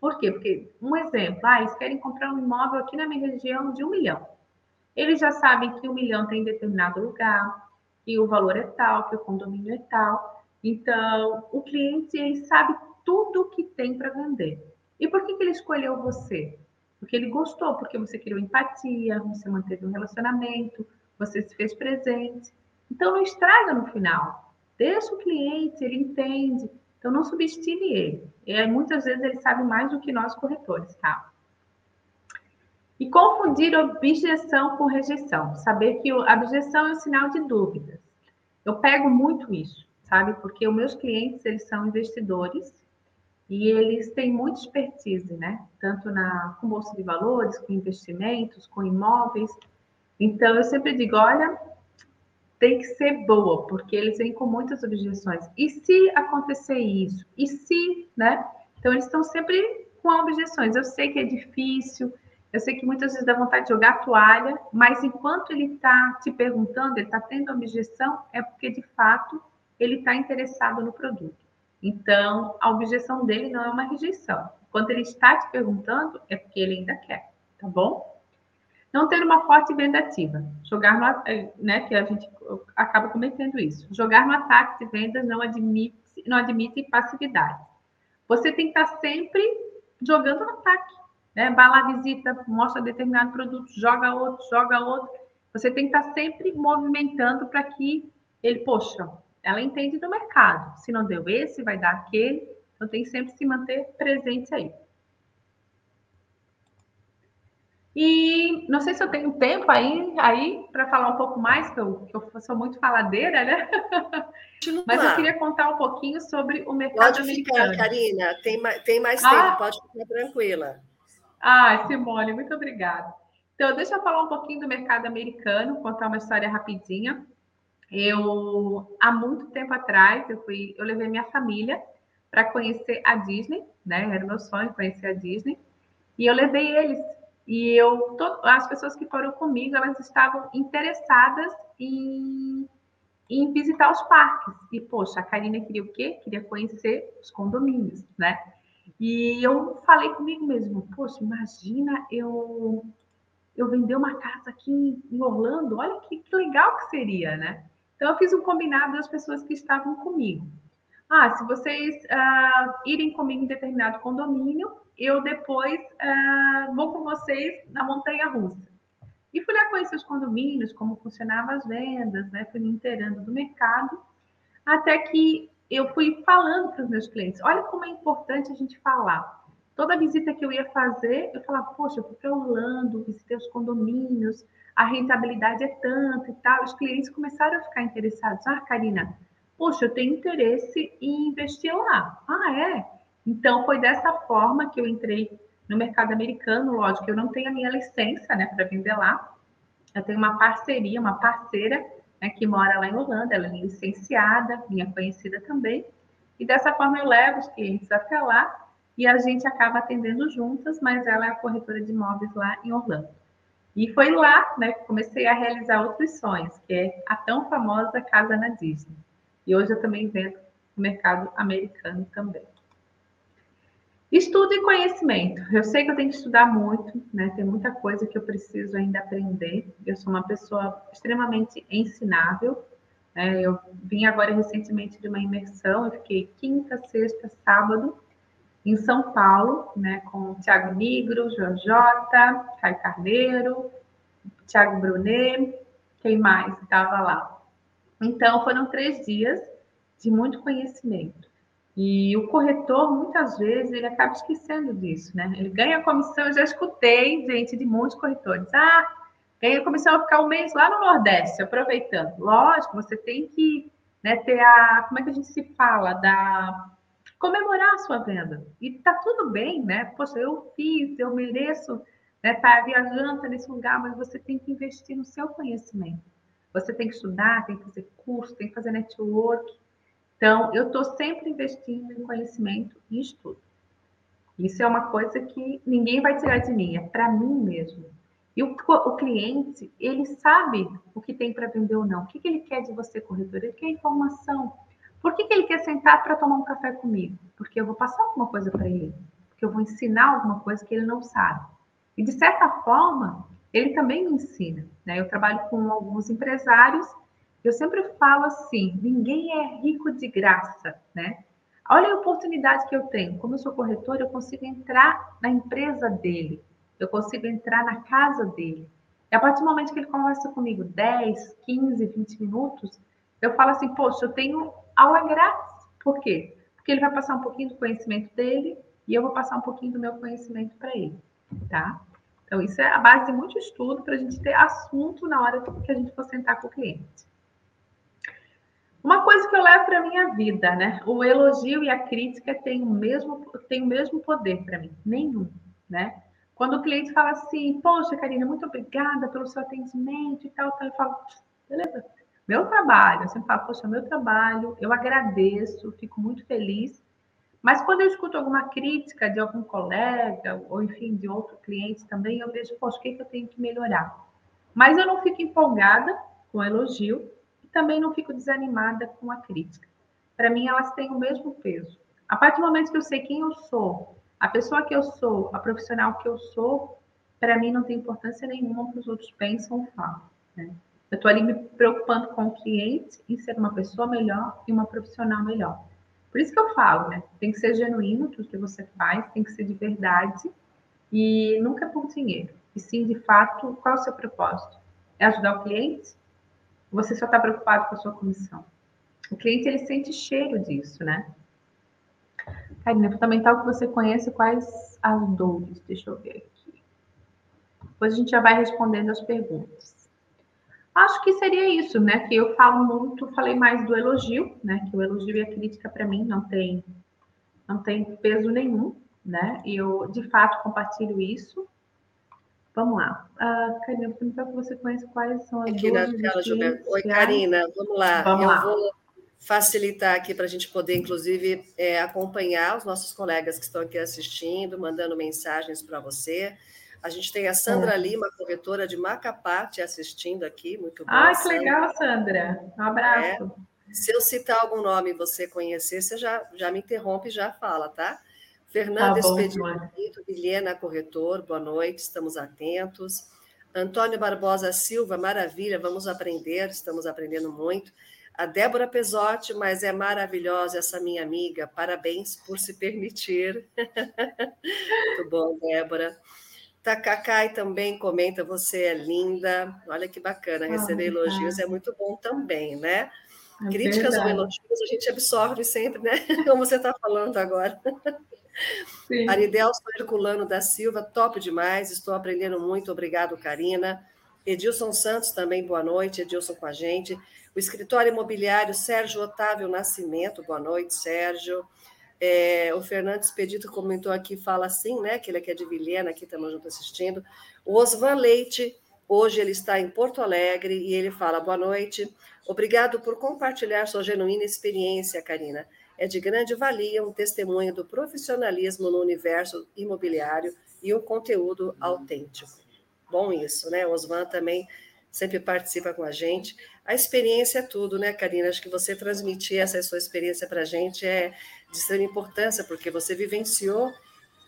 Por quê? Porque, um exemplo, ah, eles querem comprar um imóvel aqui na minha região de um milhão. Eles já sabem que um milhão tem em determinado lugar, que o valor é tal, que o condomínio é tal. Então, o cliente ele sabe tudo o que tem para vender. E por que, que ele escolheu você? Porque ele gostou, porque você criou empatia, você manteve um relacionamento, você se fez presente. Então, não estraga no final. Deixa o cliente, ele entende. Então, não subestime ele. E muitas vezes ele sabe mais do que nós corretores, tá? E confundir objeção com rejeição. Saber que a objeção é um sinal de dúvidas. Eu pego muito isso, sabe? Porque os meus clientes, eles são investidores e eles têm muita expertise, né? Tanto na, com bolsa de valores, com investimentos, com imóveis. Então, eu sempre digo, olha, tem que ser boa, porque eles vêm com muitas objeções. E se acontecer isso? E se, né? Então, eles estão sempre com objeções. Eu sei que é difícil, eu sei que muitas vezes dá vontade de jogar toalha, mas enquanto ele está te perguntando, ele está tendo objeção, é porque de fato ele está interessado no produto. Então, a objeção dele não é uma rejeição. Quando ele está te perguntando, é porque ele ainda quer, tá bom? Não ter uma forte venda ativa. Jogar no, né, que a gente acaba cometendo isso. Jogar no ataque de vendas não admite, não admite passividade. Você tem que estar sempre jogando no ataque. Né? Vai lá, visita, mostra determinado produto, joga outro, joga outro. Você tem que estar sempre movimentando para que ele, poxa, ela entende do mercado. Se não deu esse, vai dar aquele. Então tem sempre que se manter presente aí. E não sei se eu tenho tempo aí, aí para falar um pouco mais, que eu, que eu sou muito faladeira, né? Mas eu queria contar um pouquinho sobre o mercado pode americano. Ficar, Karina, tem, tem mais tempo, ah, pode ficar tranquila. Ah, Simone, muito obrigada. Então, deixa eu falar um pouquinho do mercado americano, contar uma história rapidinha. Eu, há muito tempo atrás, eu fui, eu levei minha família para conhecer a Disney, né? Era meu sonho conhecer a Disney. E eu levei eles e eu, to, as pessoas que foram comigo, elas estavam interessadas em, em visitar os parques. E, poxa, a Karina queria o quê? Queria conhecer os condomínios, né? E eu falei comigo mesmo, poxa, imagina eu eu vender uma casa aqui em Orlando, olha que, que legal que seria, né? Então eu fiz um combinado das pessoas que estavam comigo. Ah, se vocês uh, irem comigo em determinado condomínio, eu depois uh, vou com vocês na montanha russa. E fui lá conhecer os condomínios, como funcionavam as vendas, né? Fui me inteirando do mercado, até que eu fui falando para os meus clientes: olha como é importante a gente falar. Toda visita que eu ia fazer, eu falava: poxa, eu fui para Orlando, visitei os condomínios, a rentabilidade é tanto e tal. Os clientes começaram a ficar interessados: ah, Karina, poxa, eu tenho interesse em investir lá. Ah, é? Então, foi dessa forma que eu entrei no mercado americano. Lógico, eu não tenho a minha licença né, para vender lá. Eu tenho uma parceria, uma parceira né, que mora lá em Holanda, ela é licenciada, minha conhecida também. E dessa forma eu levo os clientes até lá e a gente acaba atendendo juntas, mas ela é a corretora de imóveis lá em Orlando. E foi lá né, que comecei a realizar outros sonhos, que é a tão famosa Casa na Disney. E hoje eu também vendo no mercado americano também. Estudo e conhecimento. Eu sei que eu tenho que estudar muito, né? Tem muita coisa que eu preciso ainda aprender. Eu sou uma pessoa extremamente ensinável. Né? Eu vim agora recentemente de uma imersão. Eu fiquei quinta, sexta, sábado em São Paulo, né? Com Tiago Nigro, Jojota, Caio Carneiro, Tiago Brunet, quem mais estava lá? Então, foram três dias de muito conhecimento. E o corretor, muitas vezes, ele acaba esquecendo disso, né? Ele ganha comissão, eu já escutei gente de muitos corretores. Ah, ganha comissão, ficar um mês lá no Nordeste, aproveitando. Lógico, você tem que né, ter a. Como é que a gente se fala? Da. Comemorar a sua venda. E tá tudo bem, né? Poxa, eu fiz, eu mereço né, tá viajando nesse lugar, mas você tem que investir no seu conhecimento. Você tem que estudar, tem que fazer curso, tem que fazer network então, eu estou sempre investindo em conhecimento e estudo. Isso é uma coisa que ninguém vai tirar de mim, é para mim mesmo. E o, o, cliente, ele sabe o que tem para vender ou não. O que, que ele quer de você, corretor? Ele quer informação. Por que, que ele quer sentar para tomar um café comigo? Porque eu vou passar alguma coisa para ele. Porque eu vou ensinar alguma coisa que ele não sabe. E, de certa forma, ele também me ensina. Né? Eu trabalho com alguns empresários eu sempre falo assim: ninguém é rico de graça, né? Olha a oportunidade que eu tenho. Como eu sou corretora, eu consigo entrar na empresa dele, eu consigo entrar na casa dele. E a partir do momento que ele conversa comigo 10, 15, 20 minutos, eu falo assim: poxa, eu tenho aula grátis. Por quê? Porque ele vai passar um pouquinho do conhecimento dele e eu vou passar um pouquinho do meu conhecimento para ele, tá? Então, isso é a base de muito estudo para a gente ter assunto na hora que a gente for sentar com o cliente. Uma coisa que eu levo para minha vida, né? O elogio e a crítica têm o mesmo, têm o mesmo poder para mim, nenhum, né? Quando o cliente fala assim, poxa, Karina, muito obrigada pelo seu atendimento e tal, tal eu falo, beleza, meu trabalho, eu sempre falo, poxa, meu trabalho, eu agradeço, fico muito feliz. Mas quando eu escuto alguma crítica de algum colega, ou enfim, de outro cliente também, eu vejo, poxa, o que, é que eu tenho que melhorar? Mas eu não fico empolgada com o elogio, também não fico desanimada com a crítica. Para mim, elas têm o mesmo peso. A partir do momento que eu sei quem eu sou, a pessoa que eu sou, a profissional que eu sou, para mim não tem importância nenhuma que os outros pensam ou falam. Né? Eu estou ali me preocupando com o cliente em ser uma pessoa melhor e uma profissional melhor. Por isso que eu falo, né? Tem que ser genuíno tudo que você faz, tem que ser de verdade e nunca por dinheiro. E sim, de fato, qual é o seu propósito? É ajudar o cliente? você só está preocupado com a sua comissão? O cliente ele sente cheiro disso, né? Karina, é fundamental que você conheça quais as dores. Deixa eu ver aqui. Depois a gente já vai respondendo as perguntas. Acho que seria isso, né? Que eu falo muito, falei mais do elogio, né? Que o elogio e a crítica para mim não tem não tem peso nenhum, né? E eu de fato compartilho isso. Vamos lá. Uh, Karina, vou perguntar que você conhece quais são as aqui na tela, Gilberto. Oi, Karina, vamos lá. Vamos eu lá. vou facilitar aqui para a gente poder, inclusive, é, acompanhar os nossos colegas que estão aqui assistindo, mandando mensagens para você. A gente tem a Sandra é. Lima, corretora de Macapá, te assistindo aqui. Muito bom. Ah, que Sandra. legal, Sandra. Um abraço. É. Se eu citar algum nome e você conhecer, você já, já me interrompe e já fala, tá? Fernanda tá Expedito, Vilhena Corretor, boa noite, estamos atentos. Antônio Barbosa Silva, maravilha, vamos aprender, estamos aprendendo muito. A Débora Pesotti, mas é maravilhosa essa minha amiga, parabéns por se permitir. muito bom, Débora. Takakai também comenta, você é linda. Olha que bacana, receber ah, elogios é muito bom também, né? É Críticas verdade. ou elogios a gente absorve sempre, né? Como você está falando agora. Sim. Aridelso Herculano da Silva, top demais, estou aprendendo muito, obrigado, Karina. Edilson Santos também, boa noite, Edilson com a gente. O escritório imobiliário Sérgio Otávio Nascimento, boa noite, Sérgio. É, o Fernandes Pedito comentou aqui, fala assim, né? Que ele aqui é de Vilhena, aqui estamos junto assistindo. O Osvan Leite, hoje ele está em Porto Alegre e ele fala: boa noite, obrigado por compartilhar sua genuína experiência, Karina. É de grande valia um testemunho do profissionalismo no universo imobiliário e um conteúdo autêntico. Bom isso, né? O Osvan também sempre participa com a gente. A experiência é tudo, né, Karina? Acho que você transmitir essa sua experiência para a gente é de extrema importância, porque você vivenciou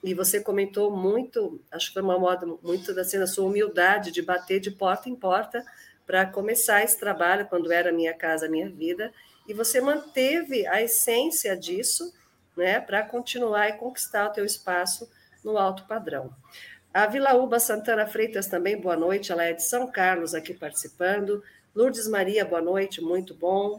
e você comentou muito, acho que foi uma moda muito assim, da sua humildade de bater de porta em porta para começar esse trabalho quando era Minha Casa Minha Vida, e você manteve a essência disso, né, para continuar e conquistar o teu espaço no alto padrão. A Vilaúba Santana Freitas também, boa noite. Ela é de São Carlos aqui participando. Lourdes Maria, boa noite, muito bom.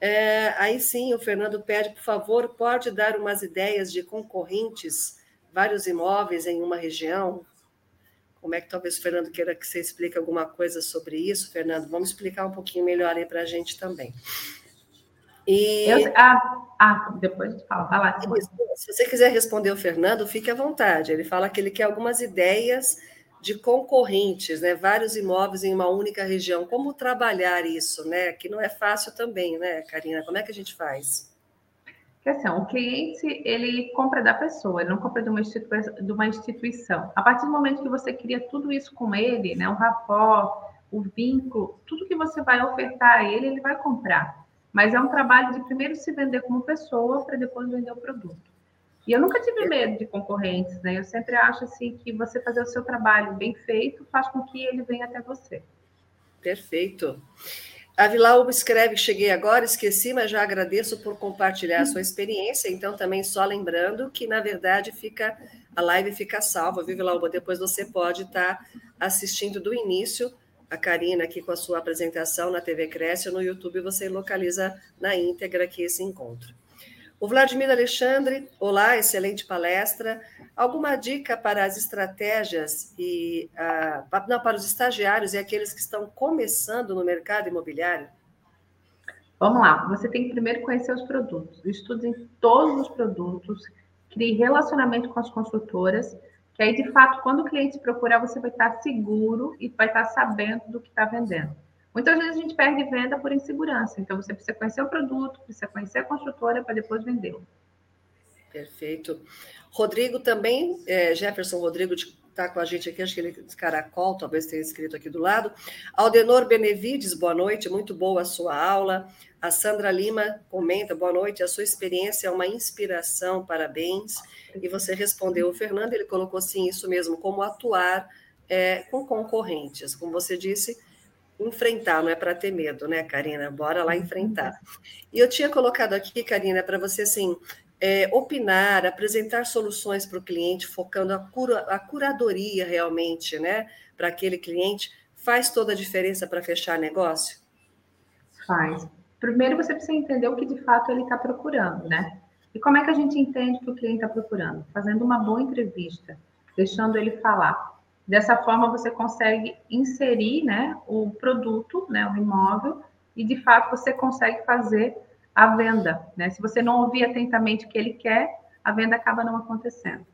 É, aí sim, o Fernando pede, por favor, pode dar umas ideias de concorrentes, vários imóveis em uma região? Como é que talvez o Fernando queira que você explique alguma coisa sobre isso, Fernando? Vamos explicar um pouquinho melhor aí para a gente também. E... Eu, ah, ah, depois de falar, vai lá. Se você quiser responder o Fernando, fique à vontade. Ele fala que ele quer algumas ideias de concorrentes, né? Vários imóveis em uma única região. Como trabalhar isso, né? Que não é fácil também, né, Karina? Como é que a gente faz? Que assim, o cliente ele compra da pessoa, ele não compra de uma, instituição, de uma instituição. A partir do momento que você cria tudo isso com ele, né? O rapport, o vínculo, tudo que você vai ofertar a ele, ele vai comprar. Mas é um trabalho de primeiro se vender como pessoa para depois vender o produto. E eu nunca tive medo de concorrentes, né? Eu sempre acho assim que você fazer o seu trabalho bem feito faz com que ele venha até você. Perfeito. A Vilau escreve: Cheguei agora, esqueci, mas já agradeço por compartilhar a sua experiência. Então, também só lembrando que, na verdade, fica a live fica salva, viu, Vilauba? Depois você pode estar assistindo do início a Karina aqui com a sua apresentação na TV Cresce, no YouTube você localiza na íntegra aqui esse encontro. O Vladimir Alexandre, olá, excelente palestra. Alguma dica para as estratégias e uh, não, para os estagiários e aqueles que estão começando no mercado imobiliário? Vamos lá, você tem que primeiro conhecer os produtos, estude todos os produtos, crie relacionamento com as construtoras, que aí, de fato, quando o cliente procurar, você vai estar seguro e vai estar sabendo do que está vendendo. Muitas vezes a gente perde venda por insegurança, então você precisa conhecer o produto, precisa conhecer a construtora para depois vendê-lo. Perfeito. Rodrigo também, é, Jefferson Rodrigo está com a gente aqui, acho que ele Caracol, talvez tenha escrito aqui do lado. Aldenor Benevides, boa noite, muito boa a sua aula. A Sandra Lima comenta, boa noite, a sua experiência é uma inspiração, parabéns. E você respondeu, o Fernando, ele colocou sim, isso mesmo, como atuar é, com concorrentes. Como você disse, enfrentar, não é para ter medo, né, Karina? Bora lá enfrentar. E eu tinha colocado aqui, Karina, para você assim, é, opinar, apresentar soluções para o cliente, focando a, cura, a curadoria realmente, né, para aquele cliente, faz toda a diferença para fechar negócio? Faz. Primeiro você precisa entender o que de fato ele está procurando, né? E como é que a gente entende que o cliente está procurando? Fazendo uma boa entrevista, deixando ele falar. Dessa forma você consegue inserir, né, o produto, né, o imóvel, e de fato você consegue fazer a venda, né? Se você não ouvir atentamente o que ele quer, a venda acaba não acontecendo.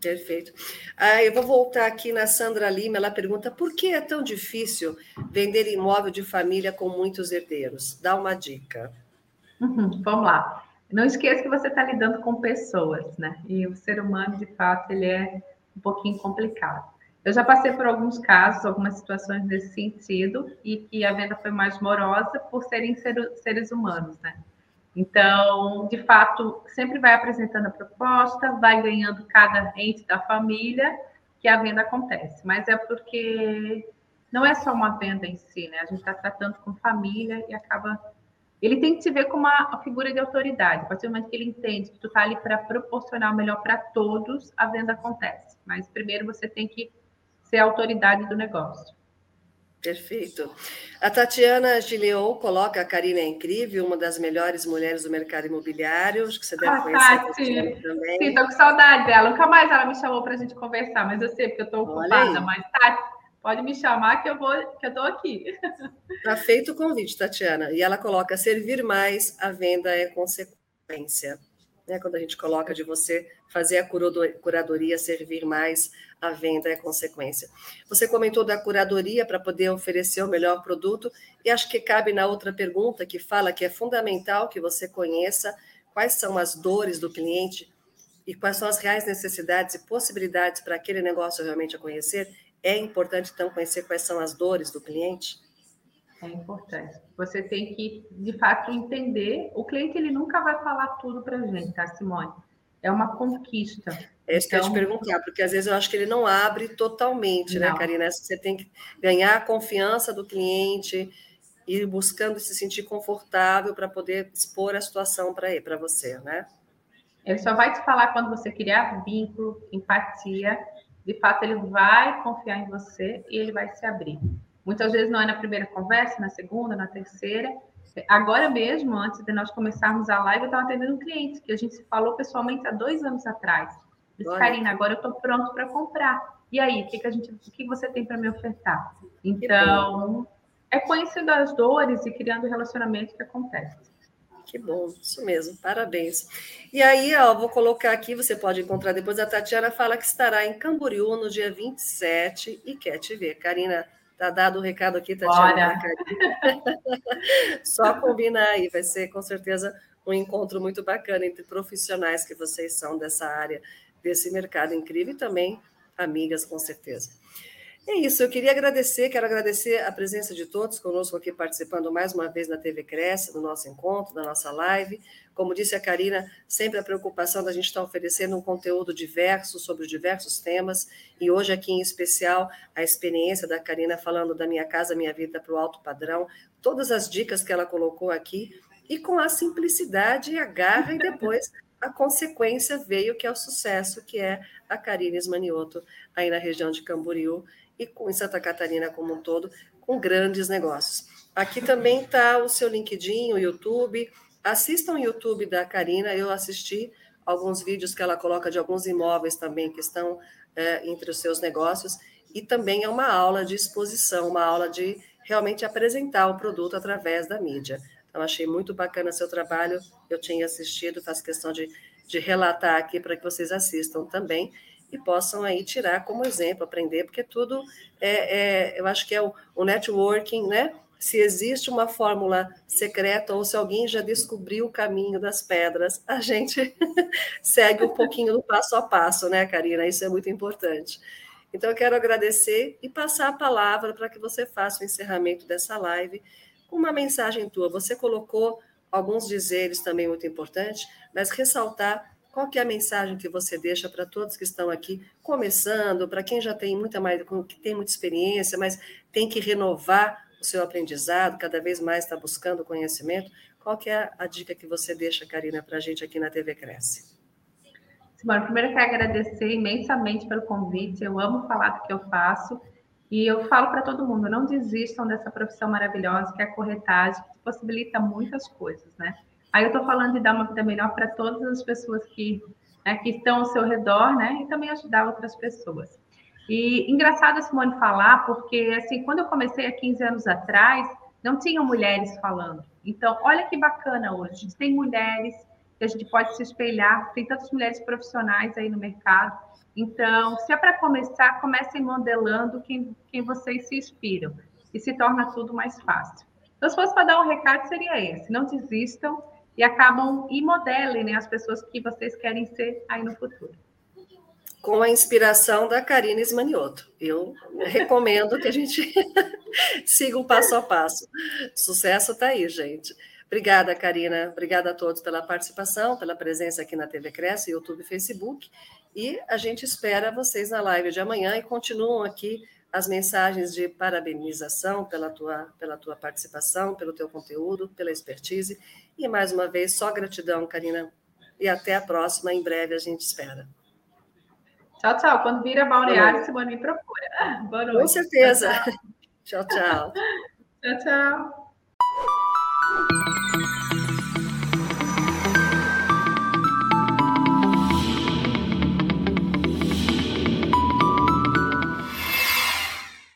Perfeito. Ah, eu vou voltar aqui na Sandra Lima. Ela pergunta por que é tão difícil vender imóvel de família com muitos herdeiros? Dá uma dica. Uhum, vamos lá. Não esqueça que você está lidando com pessoas, né? E o ser humano, de fato, ele é um pouquinho complicado. Eu já passei por alguns casos, algumas situações nesse sentido, e que a venda foi mais morosa por serem seres humanos, né? Então, de fato, sempre vai apresentando a proposta, vai ganhando cada ente da família que a venda acontece. Mas é porque não é só uma venda em si, né? A gente está tratando com família e acaba. Ele tem que te ver como uma figura de autoridade. A partir do momento que ele entende que tu está ali para proporcionar o melhor para todos, a venda acontece. Mas primeiro você tem que ser a autoridade do negócio. Perfeito. A Tatiana Gileou coloca a Karina é incrível, uma das melhores mulheres do mercado imobiliário. Acho que você deve ah, conhecer Tati. a também. Sim, estou com saudade dela. Nunca mais ela me chamou para a gente conversar, mas eu sei porque eu estou ocupada. Mas, Tati, pode me chamar que eu vou, que eu estou aqui. Está feito o convite, Tatiana. E ela coloca: servir mais, a venda é consequência né, quando a gente coloca de você fazer a curadoria servir mais, a venda é consequência. Você comentou da curadoria para poder oferecer o melhor produto, e acho que cabe na outra pergunta que fala que é fundamental que você conheça quais são as dores do cliente e quais são as reais necessidades e possibilidades para aquele negócio realmente conhecer. É importante, então, conhecer quais são as dores do cliente? É importante. Você tem que, de fato, entender. O cliente ele nunca vai falar tudo para a gente, tá, Simone? É uma conquista. É isso então, que eu te então perguntar, porque às vezes eu acho que ele não abre totalmente, né, não. né, Karina? Você tem que ganhar a confiança do cliente, ir buscando se sentir confortável para poder expor a situação para ele, para você, né? Ele só vai te falar quando você criar vínculo, empatia. De fato, ele vai confiar em você e ele vai se abrir. Muitas vezes não é na primeira conversa, na segunda, na terceira. Agora mesmo, antes de nós começarmos a live, eu estava atendendo um cliente que a gente se falou pessoalmente há dois anos atrás. Disse, Karina, agora eu estou pronto para comprar. E aí, o que, que a gente, o que você tem para me ofertar? Então, é conhecendo as dores e criando o relacionamento que acontece. Que bom, isso mesmo, parabéns. E aí, ó, vou colocar aqui, você pode encontrar depois, a Tatiana fala que estará em Camboriú no dia 27 e quer te ver. Karina, Tá dado o recado aqui, Tatiana. Só combinar aí, vai ser com certeza um encontro muito bacana entre profissionais que vocês são dessa área, desse mercado incrível e também amigas, com certeza. É isso, eu queria agradecer, quero agradecer a presença de todos conosco aqui participando mais uma vez na TV Cresce, do nosso encontro, da nossa live. Como disse a Karina, sempre a preocupação da gente estar oferecendo um conteúdo diverso sobre diversos temas, e hoje aqui em especial a experiência da Karina falando da minha casa, minha vida para o alto padrão, todas as dicas que ela colocou aqui, e com a simplicidade e a garra, e depois a consequência veio que é o sucesso, que é a Karina Esmanioto, aí na região de Camboriú, e em Santa Catarina como um todo, com grandes negócios. Aqui também está o seu LinkedIn, o YouTube. Assistam o YouTube da Karina, eu assisti alguns vídeos que ela coloca de alguns imóveis também que estão é, entre os seus negócios, e também é uma aula de exposição, uma aula de realmente apresentar o produto através da mídia. Então, achei muito bacana seu trabalho, eu tinha assistido, faço questão de, de relatar aqui para que vocês assistam também e possam aí tirar como exemplo, aprender, porque tudo é, é eu acho que é o, o networking, né? Se existe uma fórmula secreta ou se alguém já descobriu o caminho das pedras, a gente segue um pouquinho do passo a passo, né, Karina? Isso é muito importante. Então, eu quero agradecer e passar a palavra para que você faça o encerramento dessa live com uma mensagem tua. Você colocou alguns dizeres também muito importantes, mas ressaltar qual que é a mensagem que você deixa para todos que estão aqui começando, para quem já tem muita mais, que tem muita experiência, mas tem que renovar o seu aprendizado, cada vez mais está buscando conhecimento? Qual que é a dica que você deixa, Karina, para a gente aqui na TV Cresce? Simone, primeiro eu quero agradecer imensamente pelo convite. Eu amo falar do que eu faço E eu falo para todo mundo, não desistam dessa profissão maravilhosa que é a corretagem, que possibilita muitas coisas, né? Aí eu estou falando de dar uma vida melhor para todas as pessoas que, né, que estão ao seu redor, né? E também ajudar outras pessoas. E engraçado a Simone falar, porque assim, quando eu comecei há 15 anos atrás, não tinham mulheres falando. Então, olha que bacana hoje. A gente tem mulheres que a gente pode se espelhar, tem tantas mulheres profissionais aí no mercado. Então, se é para começar, comecem modelando quem, quem vocês se inspiram e se torna tudo mais fácil. Então, se fosse para dar um recado, seria esse: não desistam e acabam e modelem né, as pessoas que vocês querem ser aí no futuro. Com a inspiração da Karina Esmanioto. Eu recomendo que a gente siga um passo a passo. Sucesso está aí, gente. Obrigada, Karina. Obrigada a todos pela participação, pela presença aqui na TV Cresce, YouTube e Facebook. E a gente espera vocês na live de amanhã e continuam aqui as mensagens de parabenização pela tua, pela tua participação, pelo teu conteúdo, pela expertise. E mais uma vez, só gratidão, Karina. E até a próxima, em breve a gente espera. Tchau, tchau. Quando vira balneário, Simone me procura. Boa noite. Com certeza. tchau, tchau. tchau, tchau. You.